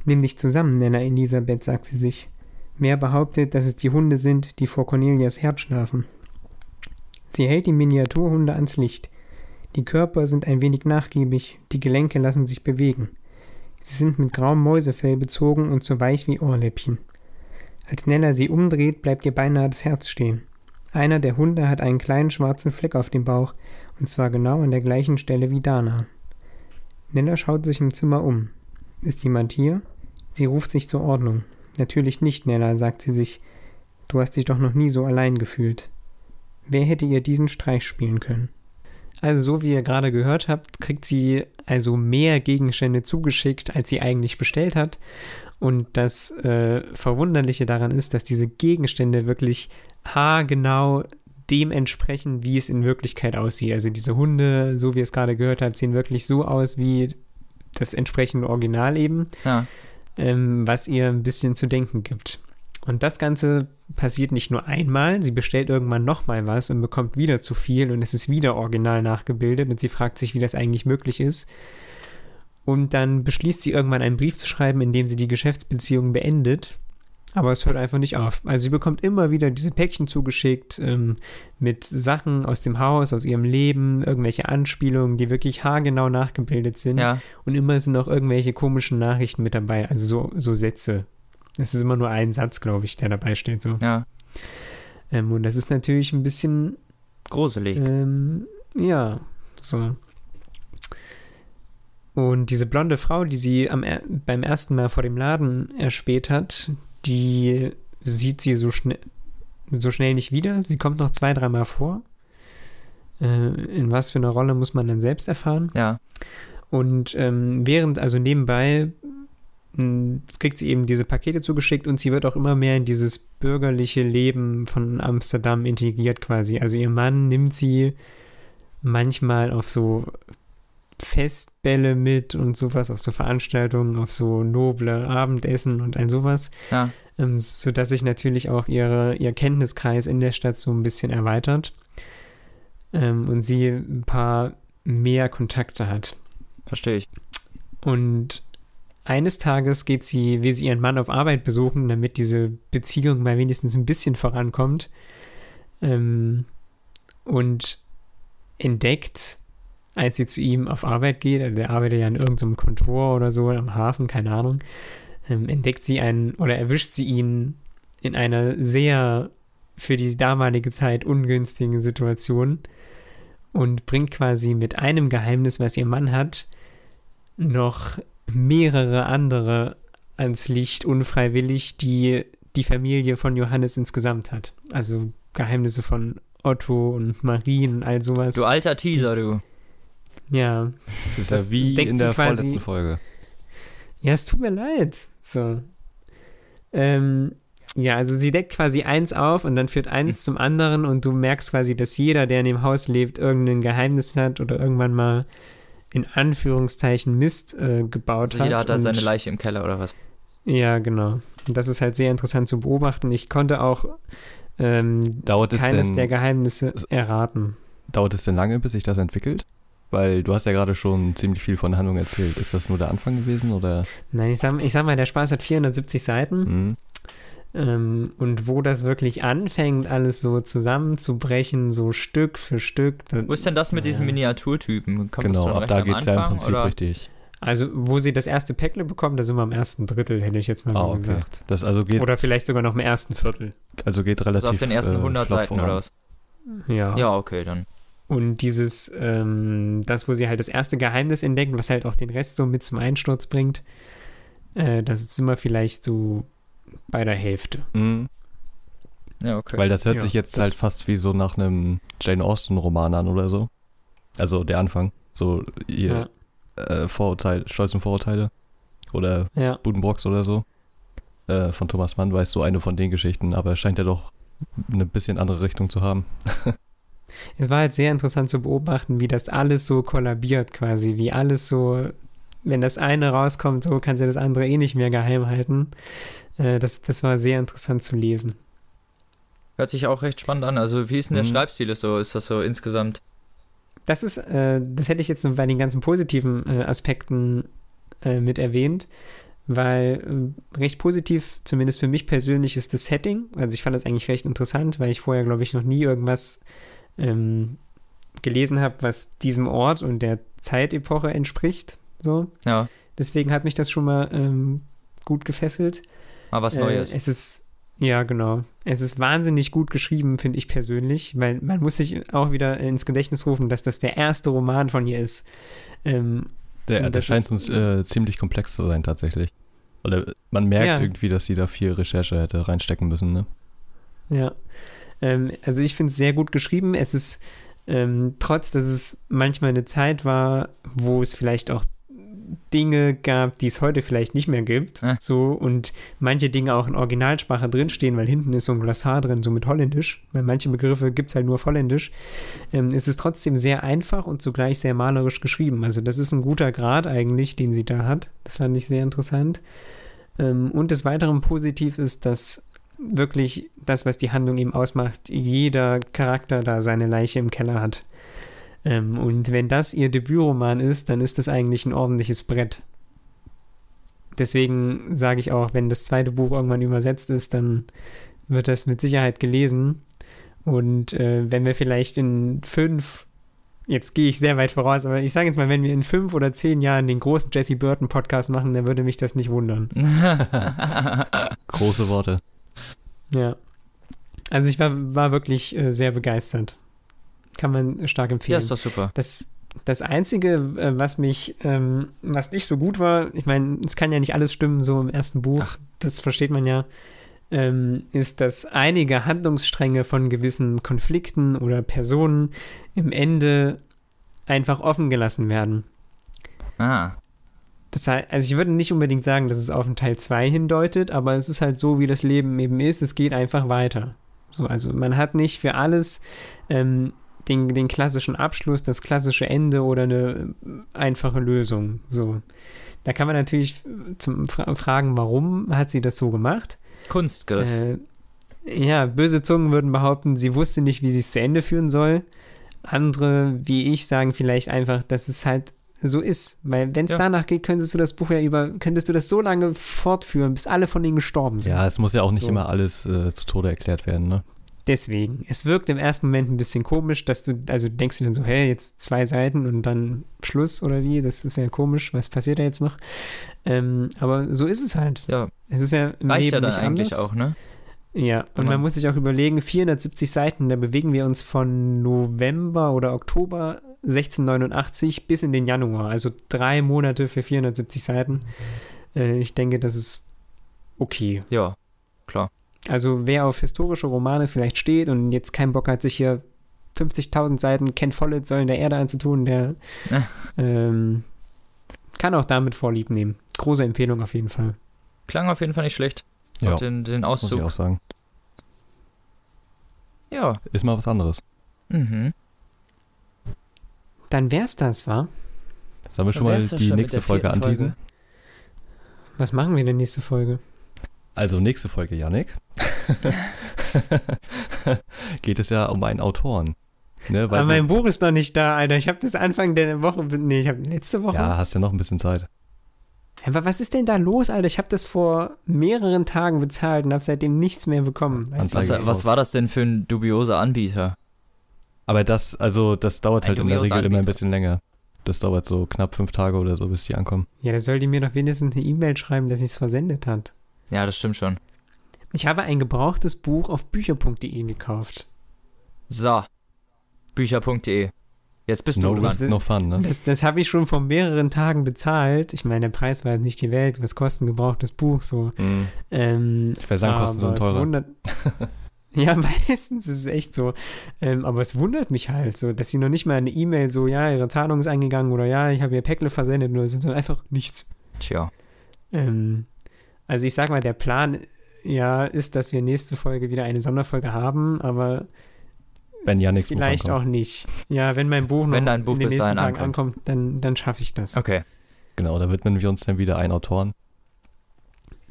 Nimm dich zusammen, Nenner Elisabeth, sagt sie sich. Wer behauptet, dass es die Hunde sind, die vor Cornelias Herz schlafen? Sie hält die Miniaturhunde ans Licht. Die Körper sind ein wenig nachgiebig, die Gelenke lassen sich bewegen. Sie sind mit grauem Mäusefell bezogen und so weich wie Ohrläppchen. Als Nella sie umdreht, bleibt ihr beinahe das Herz stehen. Einer der Hunde hat einen kleinen schwarzen Fleck auf dem Bauch, und zwar genau an der gleichen Stelle wie Dana. Nella schaut sich im Zimmer um. Ist jemand hier? Sie ruft sich zur Ordnung. Natürlich nicht, Nella, sagt sie sich. Du hast dich doch noch nie so allein gefühlt. Wer hätte ihr diesen Streich spielen können? Also so wie ihr gerade gehört habt, kriegt sie also mehr Gegenstände zugeschickt, als sie eigentlich bestellt hat. Und das äh, Verwunderliche daran ist, dass diese Gegenstände wirklich haargenau dem entsprechen, wie es in Wirklichkeit aussieht. Also diese Hunde, so wie ihr es gerade gehört habt, sehen wirklich so aus wie das entsprechende Original eben, Ja. ähm, was ihr ein bisschen zu denken gibt. Und das Ganze passiert nicht nur einmal, sie bestellt irgendwann nochmal was und bekommt wieder zu viel und es ist wieder original nachgebildet und sie fragt sich, wie das eigentlich möglich ist. Und dann beschließt sie irgendwann einen Brief zu schreiben, in dem sie die Geschäftsbeziehung beendet. Aber es hört einfach nicht auf. Also sie bekommt immer wieder diese Päckchen zugeschickt ähm, mit Sachen aus dem Haus, aus ihrem Leben, irgendwelche Anspielungen, die wirklich haargenau nachgebildet sind. Ja. Und immer sind auch irgendwelche komischen Nachrichten mit dabei, also so, so Sätze. Es ist immer nur ein Satz, glaube ich, der dabei steht. So. Ja. Ähm, und das ist natürlich ein bisschen, Gruselig. ähm, ja, so. Und diese blonde Frau, die sie am, beim ersten Mal vor dem Laden erspäht hat, die sieht sie so, schnell so schnell nicht wieder. Sie kommt noch zwei, dreimal vor. Äh, in was für einer Rolle muss man dann selbst erfahren. Ja. Und ähm, während, also nebenbei, kriegt sie eben diese Pakete zugeschickt und sie wird auch immer mehr in dieses bürgerliche Leben von Amsterdam integriert quasi. Also ihr Mann nimmt sie manchmal auf so Festbälle mit und sowas, auf so Veranstaltungen, auf so noble Abendessen und all sowas, Ja. ähm, sodass sich natürlich auch ihre, ihr Kenntniskreis in der Stadt so ein bisschen erweitert ähm, und sie ein paar mehr Kontakte hat. Verstehe ich. Und eines Tages geht sie, will sie ihren Mann auf Arbeit besuchen, damit diese Beziehung mal wenigstens ein bisschen vorankommt. Ähm, und entdeckt, als sie zu ihm auf Arbeit geht, der arbeitet ja in irgendeinem Kontor oder so am Hafen, keine Ahnung, ähm, entdeckt sie einen oder erwischt sie ihn in einer sehr für die damalige Zeit ungünstigen Situation und bringt quasi mit einem Geheimnis, was ihr Mann hat, noch mehrere andere ans Licht unfreiwillig, die die Familie von Johannes insgesamt hat. Also Geheimnisse von Otto und Marie und all sowas. Du alter Teaser, du. Ja. Das ist Das ja wie in der quasi- vorletzten Folge. Ja, es tut mir leid. So. Ähm, ja, also sie deckt quasi eins auf und dann führt eins zum anderen und du merkst quasi, dass jeder, der in dem Haus lebt, irgendein Geheimnis hat oder irgendwann mal in Anführungszeichen Mist äh, gebaut Also hat. jeder hat da und- seine Leiche im Keller oder was? Ja, genau. Und das ist halt sehr interessant zu beobachten. Ich konnte auch ähm, Dauert es keines denn, der Geheimnisse erraten. dauert es denn lange, bis sich das entwickelt? Weil du hast ja gerade schon ziemlich viel von der Handlung erzählt. Ist das nur der Anfang gewesen oder? Nein, ich sag, ich sag mal, der Spaß hat 470 Seiten. Mhm. Ähm, und wo das wirklich anfängt, alles so zusammenzubrechen, so Stück für Stück. da- Wo ist denn das mit diesen Ja. Miniaturtypen? Kommt das Genau, ab da am geht's ja im Prinzip oder? richtig. Also, wo sie das erste Päckle bekommen, da sind wir am ersten Drittel, hätte ich jetzt mal so Ah, okay. gesagt. Das also geht, Oder vielleicht sogar noch im ersten Viertel. also geht relativ. Also auf den ersten äh, 100 flott Seiten voran. oder was? Ja. Ja, okay, dann. Und dieses, ähm, das, wo sie halt das erste Geheimnis entdecken, was halt auch den Rest so mit zum Einsturz bringt, äh, das sind wir vielleicht so bei der Hälfte. Mhm. Ja, okay. Weil das hört Ja, sich jetzt halt fast wie so nach einem Jane Austen-Roman an oder so. Also der Anfang. So ihr äh, Vorurteil, Stolz und Vorurteile. Oder Ja, ja. Budenbrocks oder so. Äh, von Thomas Mann weiß so eine von den Geschichten, aber scheint ja doch eine bisschen andere Richtung zu haben. Es war halt sehr interessant zu beobachten, wie das alles so kollabiert quasi, wie alles so, wenn das eine rauskommt, so kann sie das andere eh nicht mehr geheim halten. Äh, das, das war sehr interessant zu lesen. Hört sich auch recht spannend an. Also, wie ist denn der Mhm. Schreibstil? Ist, so, ist das so insgesamt? Das ist, äh, das hätte ich jetzt noch bei den ganzen positiven äh, Aspekten äh, mit erwähnt, weil äh, recht positiv, zumindest für mich persönlich, ist das Setting. Also ich fand das eigentlich recht interessant, weil ich vorher, glaube ich, noch nie irgendwas ähm, gelesen habe, was diesem Ort und der Zeitepoche entspricht. So. Ja, Deswegen hat mich das schon mal ähm, gut gefesselt. Mal was Äh, Neues. es ist, ja, genau. Es ist wahnsinnig gut geschrieben, finde ich persönlich, weil man muss sich auch wieder ins Gedächtnis rufen, dass das der erste Roman von ihr ist. Ähm, Der, der das scheint ist- uns äh, ziemlich komplex zu sein tatsächlich. Oder man merkt Ja. irgendwie, dass sie da viel Recherche hätte reinstecken müssen, ne? ja. Ähm, also ich finde es sehr gut geschrieben. Es ist, ähm, trotz dass es manchmal eine Zeit war, wo es vielleicht auch Dinge gab, die es heute vielleicht nicht mehr gibt. Ah. So und manche Dinge auch in Originalsprache drinstehen, weil hinten ist so ein Glossar drin, so mit Holländisch. Weil manche Begriffe gibt es halt nur auf Holländisch. Ähm, es ist trotzdem sehr einfach und zugleich sehr malerisch geschrieben. Also das ist ein guter Grad eigentlich, den sie da hat. Das fand ich sehr interessant. Ähm, und des Weiteren positiv ist, dass wirklich das, was die Handlung eben ausmacht, jeder Charakter da seine Leiche im Keller hat. Ähm, und wenn das ihr Debütroman ist, dann ist das eigentlich ein ordentliches Brett. Deswegen sage ich auch, wenn das zweite Buch irgendwann übersetzt ist, dann wird das mit Sicherheit gelesen. Und äh, wenn wir vielleicht in fünf, jetzt gehe ich sehr weit voraus, aber ich sage jetzt mal, wenn wir in fünf oder zehn Jahren den großen Jesse Burton Podcast machen, dann würde mich das nicht wundern. Große Worte. Ja. Also ich war, war wirklich äh, sehr begeistert. Kann man stark ja, empfehlen. ist doch super. Das, das Einzige, äh, was mich, ähm, was nicht so gut war, ich meine, es kann ja nicht alles stimmen, so im ersten Buch, Ach. das versteht man ja, ähm, ist, dass einige Handlungsstränge von gewissen Konflikten oder Personen im Ende einfach offen gelassen werden. Ah, Das heißt, also ich würde nicht unbedingt sagen, dass es auf den Teil 2 hindeutet, aber es ist halt so, wie das Leben eben ist, es geht einfach weiter. So, also man hat nicht für alles ähm, den, den klassischen Abschluss, das klassische Ende oder eine einfache Lösung. So. Da kann man natürlich zum fra fragen, warum hat sie das so gemacht? Kunstgriff. Äh, ja, böse Zungen würden behaupten, sie wusste nicht, wie sie es zu Ende führen soll. Andere, wie ich, sagen vielleicht einfach, dass es halt so ist. Weil wenn es Ja. danach geht, könntest du das Buch ja über, könntest du das so lange fortführen, bis alle von denen gestorben sind. Ja, es muss ja auch nicht So. immer alles äh, zu Tode erklärt werden, ne? Deswegen. Es wirkt im ersten Moment ein bisschen komisch, dass du, also denkst du dann so, hey, jetzt zwei Seiten und dann Schluss oder wie? Das ist ja komisch. Was passiert da jetzt noch? Ähm, aber so ist es halt. ja, Es ist ja im reicht Leben ja nicht eigentlich anders. auch, ne? Ja, und man man- muss sich auch überlegen, 470 Seiten, da bewegen wir uns von November oder Oktober 1689 bis in den Januar, also drei Monate für 470 Seiten. Äh, ich denke, das ist okay. Ja, klar. Also wer auf historische Romane vielleicht steht und jetzt keinen Bock hat, sich hier 50.000 Seiten Ken Follett Säulen der Erde anzutun, der Ja. ähm, kann auch damit Vorlieb nehmen. Große Empfehlung auf jeden Fall. Klang auf jeden Fall nicht schlecht. Ja, Auch den, den muss ich Auszug. auch sagen. Ja. Ist mal was anderes. Mhm. Dann wär's das, wa? Sollen wir schon mal die schon nächste der Folge anteasen? Was machen wir denn nächste Folge? Also nächste Folge, Yannick, geht es ja um einen Autoren. Ne, weil Aber mein Buch ist noch nicht da, Alter. Ich habe das Anfang der Woche, nee, ich habe letzte Woche. ja, hast ja noch ein bisschen Zeit. Aber was ist denn da los, Alter? Ich habe das vor mehreren Tagen bezahlt und habe seitdem nichts mehr bekommen. Was, was war das denn für ein dubioser Anbieter? Aber das, also das dauert Ein halt in der Regel immer ein Anbieter. bisschen länger. Das dauert so knapp fünf Tage oder so, bis die ankommen. Ja, da soll die mir doch wenigstens eine E-Mail schreiben, dass sie es versendet hat. Ja, das stimmt schon. Ich habe ein gebrauchtes Buch auf bücher.de gekauft. So. Bücher.de. Jetzt bist No du dran. no fun, ne? Das, das habe ich schon vor mehreren Tagen bezahlt. Ich meine, der Preis war nicht die Welt. Was kostet ein gebrauchtes Buch so? Mhm. Ähm, Versandkosten sind aber es teurer. Wundert, ja, meistens ist es echt so. Ähm, aber es wundert mich halt so, dass sie noch nicht mal eine E-Mail so, ja, ihre Zahlung ist eingegangen oder ja, ich habe ihr Päckle versendet oder so, sondern einfach nichts. Tja. Ähm, also ich sag mal, der Plan ja ist, dass wir nächste Folge wieder eine Sonderfolge haben, aber Wenn Yannicks Buch vielleicht auch nicht. Ja, wenn mein Buch noch Wenn dein Buch in den bis nächsten Tagen ankommt, dann, dann schaffe ich das. Okay. Genau, da widmen wir uns dann wieder einen Autoren.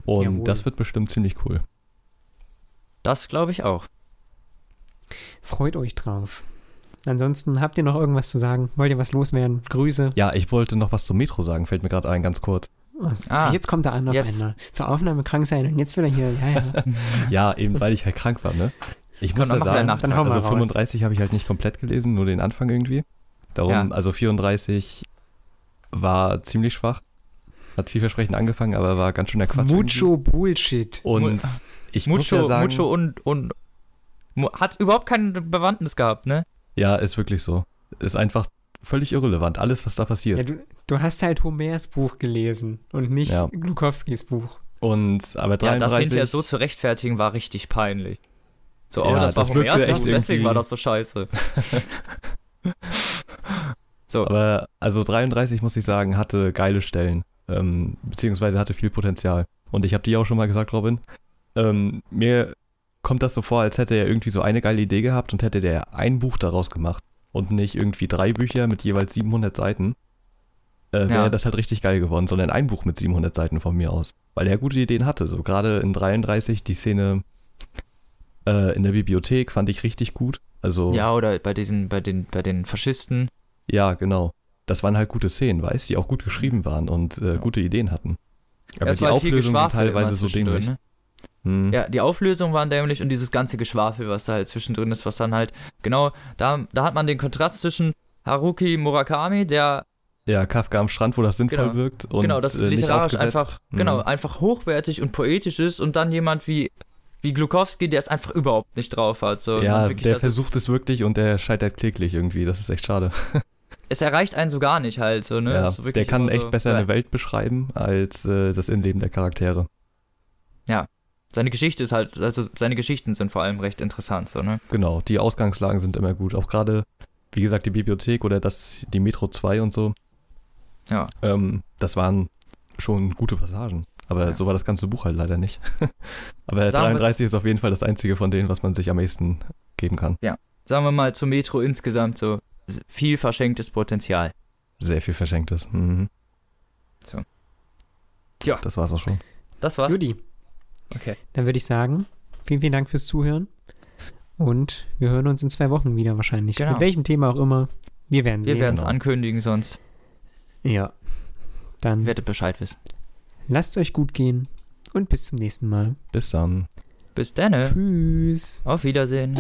Und Jawohl. das wird bestimmt ziemlich cool. Das glaube ich auch. Freut euch drauf. Ansonsten habt ihr noch irgendwas zu sagen? Wollt ihr was loswerden? Grüße. Ja, ich wollte noch was zum Metro sagen, fällt mir gerade ein, ganz kurz. Ah, jetzt kommt er an auf jetzt. einmal. Zur Aufnahme krank sein und jetzt will er hier. Ja, ja. Ja, eben weil ich halt krank war, ne? Ich muss dann ja sagen. Dann also raus. 35 habe ich halt nicht komplett gelesen, nur den Anfang irgendwie. Darum, Ja. also 34 war ziemlich schwach. Hat vielversprechend angefangen, aber war ganz schön der Quatsch. Mucho Bullshit. irgendwie. Und Mu- ich muss Mucho, ja sagen, Mucho und, und hat überhaupt keine Bewandtnis gehabt, ne? ja, ist wirklich so. Ist einfach völlig irrelevant, alles, was da passiert. Ja, du, du hast halt Homers Buch gelesen und nicht Ja. Glukowskis Buch. Und aber Ja, 33 das hinterher so zu rechtfertigen war richtig peinlich. So, oh, Ja, das war das wirkte Homers echt Buch, deswegen war das so scheiße. so, Aber also 33 muss ich sagen, hatte geile Stellen, ähm, beziehungsweise hatte viel Potenzial. Und ich habe dir auch schon mal gesagt, Robin, ähm, mir kommt das so vor, als hätte er irgendwie so eine geile Idee gehabt und hätte der ein Buch daraus gemacht und nicht irgendwie drei Bücher mit jeweils 700 Seiten. Äh, Wäre Ja. das halt richtig geil geworden, sondern ein Buch mit 700 Seiten von mir aus. Weil er gute Ideen hatte. So gerade in 33 die Szene äh, in der Bibliothek fand ich richtig gut. Also ja, oder bei diesen, bei den, bei den Faschisten. Ja, genau. Das waren halt gute Szenen, weißt die auch gut geschrieben waren und äh, gute Ideen hatten. Aber es die war halt sind Geschwafel teilweise so dämlich. Ne? Hm. Ja, die Auflösungen waren dämlich und dieses ganze Geschwafel, was da halt zwischendrin ist, was dann halt, genau, da, da hat man den Kontrast zwischen Haruki Murakami, der, ja, Kafka am Strand, wo das sinnvoll Genau. wirkt und genau, das äh, literarisch einfach, Hm. genau, einfach hochwertig und poetisch ist und dann jemand wie, wie Glukowski, der es einfach überhaupt nicht drauf hat. So, Ja, wirklich, der versucht es wirklich und der scheitert kläglich irgendwie. Das ist echt schade. Es erreicht einen so gar nicht halt, so, ne? ja, der kann echt so, besser ja. eine Welt beschreiben als äh, das Innenleben der Charaktere. Seine Geschichte ist halt, also seine Geschichten sind vor allem recht interessant, so, ne? Genau, die Ausgangslagen sind immer gut. Auch gerade, wie gesagt, die Bibliothek oder das, die Metro 2 und so. Ja. Ähm, das waren schon gute Passagen. Aber Ja. so war das ganze Buch halt leider nicht. Aber Sagen wir's- 33 ist auf jeden Fall das einzige von denen, was man sich am ehesten geben kann. Sagen wir mal, zum Metro insgesamt so viel verschenktes Potenzial. Sehr viel Verschenktes. Mhm. So. Ja. Das war's auch schon. Das war's. Judy, Okay. dann würde ich sagen, vielen, vielen Dank fürs Zuhören. Und wir hören uns in zwei Wochen wieder wahrscheinlich. Genau. Mit welchem Thema auch immer. Wir werden Wir sehen. werden es genau. ankündigen, sonst Ja. Dann werdet Bescheid wissen. lasst euch gut gehen und bis zum nächsten Mal. Bis dann. Bis dann. Tschüss. Auf Wiedersehen.